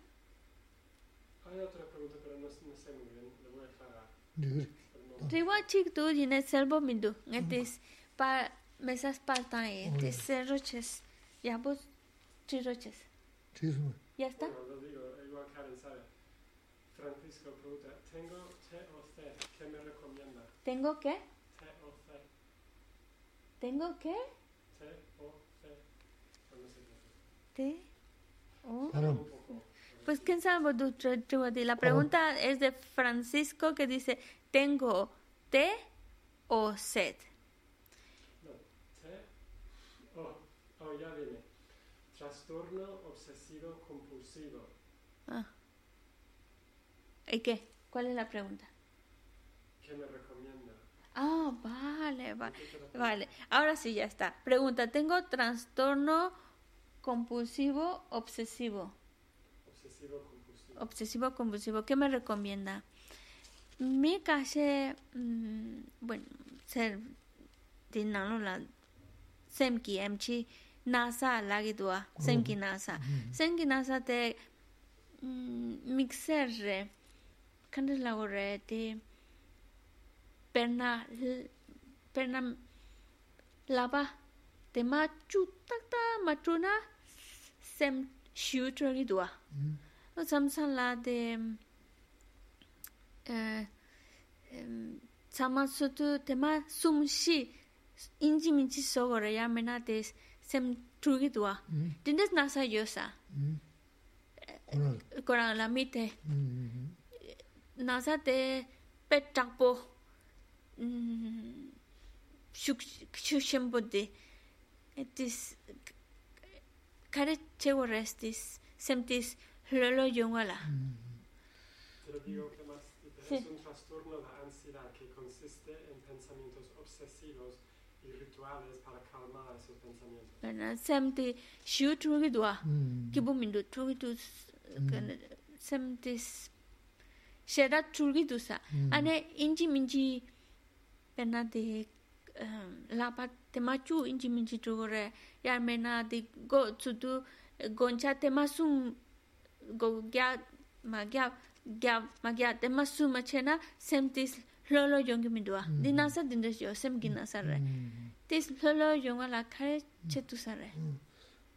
Hay otra pregunta, pero no, no sé muy bien. Le voy a dejar. Triwa chikdu yine selbo mindu. Ngetis par mesas partan y tis serroches. Yabos chiroches. Sí, sí. ¿Ya está? Bueno, lo digo, igual Karen sabe. Francisco pregunta, ¿tengo té o C? ¿Qué me recomienda? ¿Tengo qué? Té o C. ¿Tengo qué? Té o C. No sé ¿Té o claro. Pues quién sabe, pues, La pregunta es de Francisco que dice, ¿tengo té o sed? No, té o... Oh, oh, ya viene. Trastorno obsesivo compulsivo. Ah. ¿Y qué? ¿Cuál es la pregunta? ¿Qué me recomienda? Ah, vale, vale. Vale, ahora sí ya está. Pregunta, ¿tengo trastorno compulsivo obsesivo? Obsesivo compulsivo. Obsesivo compulsivo, ¿qué me recomienda? Mi calle, mm, bueno, ser dinero la semki emchi NASA lagi dua, oh. semki NASA. Mm. Semki NASA te mm, mixer re, kanda lago re, te perna, perna laba, te ma chu takta matruna sem shiu tragidwa. Mm. O samsan la te eh, sama sutu te ma sum shi, inji minchi sogo re ya mena tes, sem trogi dua dindes nasa yosa. Korang la mite. Nasa te pet takpo shuk shimbo de etis kare chego restis semtis lolo yongala. Te lo digo que más es un trastorno de ansiedad que consiste en pensamientos obsesivos rituales para calmar ese pensamiento. Ana semti shu trugi dwa. Hmm. Kibu mindu trugi tu hmm. semti sheda trugi du sa. Hmm. Ane inji minji pena de um, lapa tema chu inji minji trugore yar mena de go tsutu goncha tema sum go gya ma gya gya ma gya tema sum chena semtis lolo yongi midwa di mm. nasa dinda shio sem gi nasa re. Mm. Tis lolo yonga la kare che tu sa re. Mm.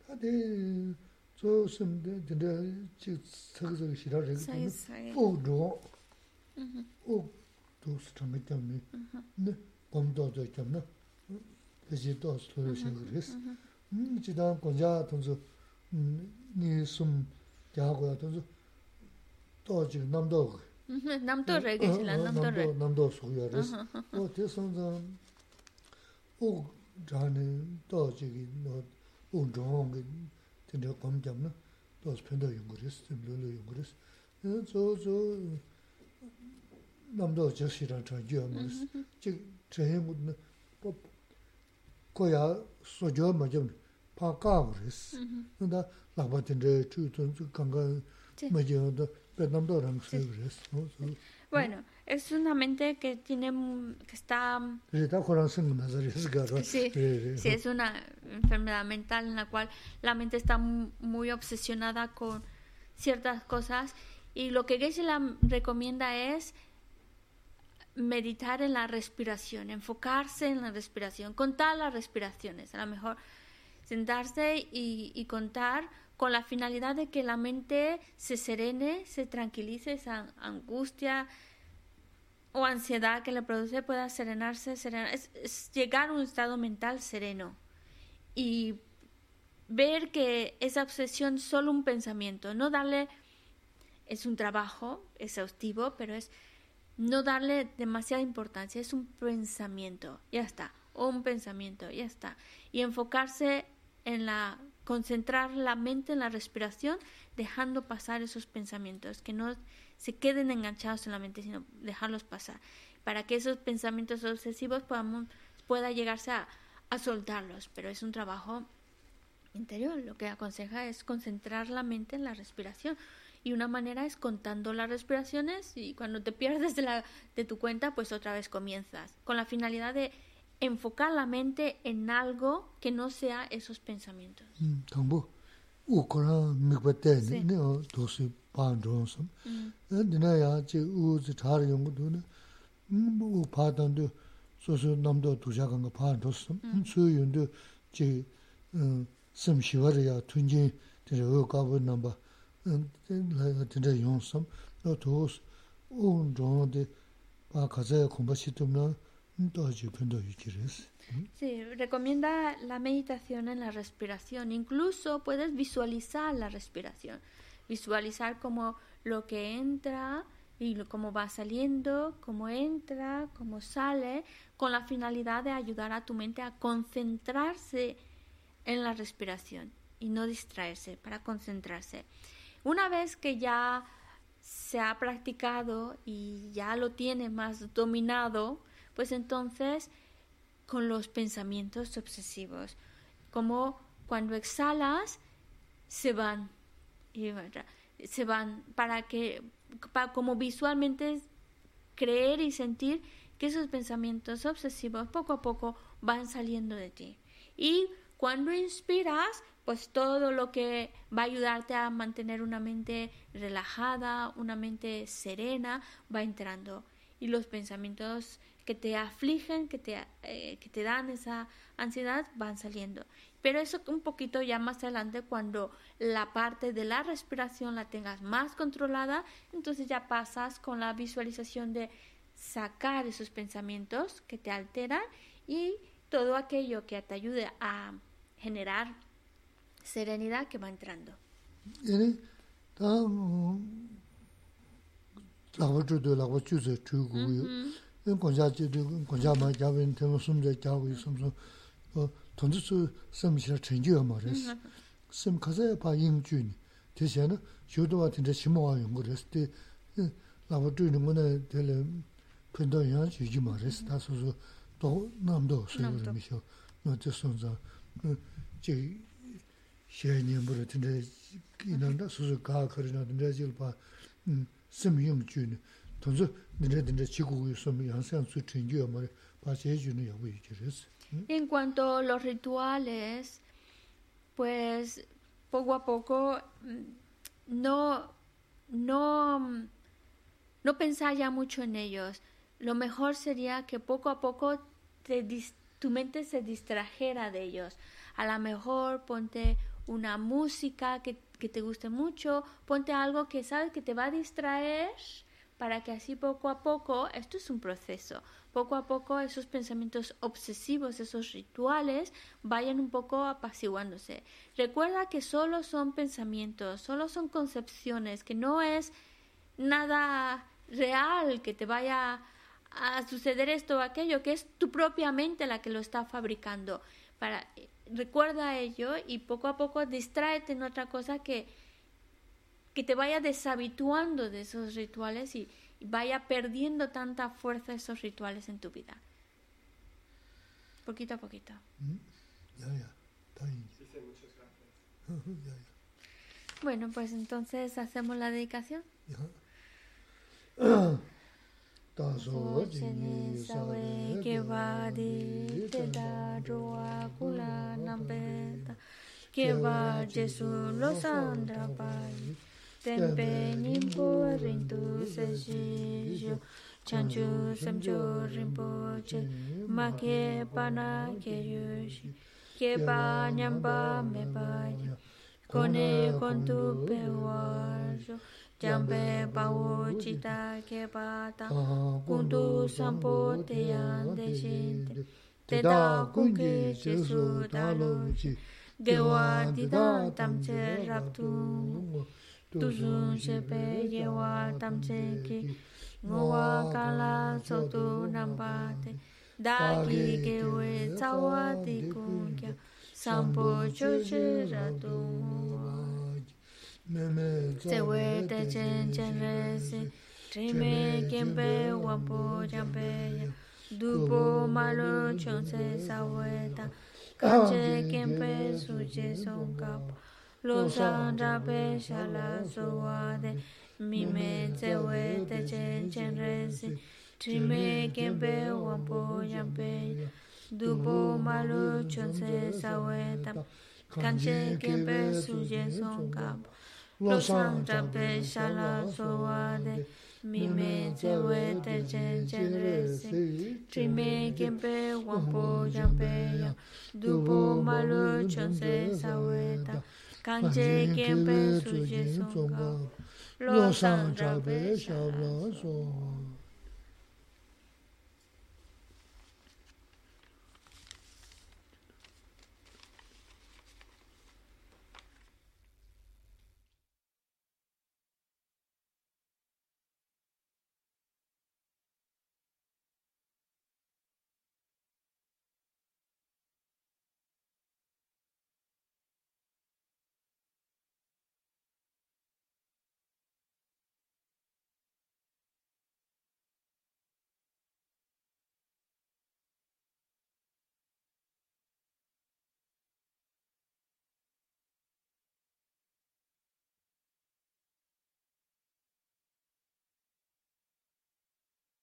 Ade zo sem dinda chi sag sag shira re o do. Mm-hmm. O do su tam tam mm-hmm. ne ne bom do do tam ne peji do su lo shin res. Mm-hmm. Chi dan kon ja tong zo ni sum ja go ya tong zo do ji nam do 음니숨 야고야 동서 또 지금 남도 namto re ge chila namto re 남도 소야레스 어 대선자 오 자네 또 저기 너 운동이 진짜 검잡나 또 스펜더 연구했어 별로 연구했어 저저 남도 저시랑 저기하면 즉 저해묻는 뭐 거야 소저 맞음 파까버스 근데 라바든데 주전 강간 Sí. 뭐지도 남도랑 쓰그랬어 Bueno, es una mente que tiene que está sí, sí, es una enfermedad mental en la cual la mente está muy obsesionada con ciertas cosas y lo que Geshe la recomienda es meditar en la respiración, enfocarse en la respiración, contar las respiraciones, a lo mejor sentarse y, y contar con la finalidad de que la mente se serene, se tranquilice esa angustia, o ansiedad que le produce pueda serenarse, serena- es, llegar a un estado mental sereno y ver que esa obsesión es solo un pensamiento, no darle, es un trabajo exhaustivo, pero es no darle demasiada importancia, es un pensamiento, ya está, o un pensamiento, ya está, y enfocarse en la, concentrar la mente en la respiración, dejando pasar esos pensamientos, que no se queden enganchados en la mente, sino dejarlos pasar, para que esos pensamientos obsesivos podamos, pueda llegarse a, a soltarlos, pero es un trabajo interior. Lo que aconseja es concentrar la mente en la respiración. Y una manera es contando las respiraciones y cuando te pierdes de, la, de tu cuenta, pues otra vez comienzas, con la finalidad de enfocar la mente en algo que no sea esos pensamientos. Tambo. U kora mikpa teni, ne o dosi paan ronsum. Dina ya chi u zi chari yungu du ne, u paa tangdu sosu namdo tuja kanga paan ronsum. Su yundu chi sim shivari ya tunjin tira u kabu namba tira yonsum. No tuus u ronsum di paa kazaya kumbashitum na, Sí, recomienda la meditación en la respiración. Incluso puedes visualizar la respiración. Visualizar como lo que entra y cómo va saliendo, cómo entra, cómo sale, con la finalidad de ayudar a tu mente a concentrarse en la respiración y no distraerse, para concentrarse. Una vez que ya se ha practicado y ya lo tiene más dominado, pues entonces con los pensamientos obsesivos, como cuando exhalas se van se van para que para como visualmente creer y sentir que esos pensamientos obsesivos poco a poco van saliendo de ti Y cuando inspiras, pues todo lo que va a ayudarte a mantener una mente relajada, una mente serena, va entrando. Y los pensamientos que te afligen, que te, eh, que te dan esa ansiedad, van saliendo. Pero eso un poquito ya más adelante, cuando la parte de la respiración la tengas más controlada, entonces ya pasas con la visualización de sacar esos pensamientos que te alteran y todo aquello que te ayude a generar serenidad que va entrando. 공자 공자 마 잡은 템 숨제 잡고 숨숨 어 돈주스 섬시라 챙겨 말했어 섬 가서 봐 임준 대신에 조도 같은 데 심어와 연구를 했을 때 라버트는 뭐네 될 편도야 주지 말했어 다소소 또 남도 소유를 미셔 너 저선자 제 시행이 뭐를 근데 이난다 소소 가 거리나 근데 지금 봐 섬 임준 En cuanto a los rituales, pues poco a poco mm, no, no, no pensar ya mucho en ellos. Lo mejor sería que poco a poco te, tu mente se distrajera de ellos. A lo mejor ponte una música que, que te guste mucho, ponte algo que sabes que te va a distraer para que así poco a poco, esto es un proceso, poco a poco esos pensamientos obsesivos, esos rituales, vayan un poco apaciguándose. Recuerda que solo son pensamientos, solo son concepciones, que no es nada real que te vaya a suceder esto o aquello, que es tu propia mente la que lo está fabricando. Para, recuerda ello y poco a poco distráete en otra cosa que que te vaya deshabituando de esos rituales y, vaya perdiendo tanta fuerza esos rituales en tu vida. Poquito a poquito. Bueno, pues entonces hacemos la dedicación. que va Jesús los tenpe nyingpo rintu sashishu chanchu samchu rinpo che. ma ke pa na ke yu shi. Ke pa nyamba me pa ya. kone kontu pe wa wajo jambe pa wo chita ke pa ta. Kuntu sampo te yan de shinte te. da kunke jesu lo chi dewa dida tamche raptu tu tu sun she pe ye wa tam che ki ngo wa ka la so tu nam pa te da ki ke we ca wa ti ku kya sam po chu che ra tu te we te chen chen re se tri me kien pe wa po jam pe ya du po ma lo chon se sa we ta ka che kien pe su che song ka pa lo san ra pe sha la so wa de mi me te we te chen chen re si tri me ken pe wa po yan pe du bo ma lo chon se sa we ta kan che ken pe su je son ka lo san ra pe sha la so wa de mi me te we te chen chen re si tri me ken pe wa po yan pe du bo ma lo chon se sa we ta 간제 겜베 수제 송가 로상 자베 샤블라 송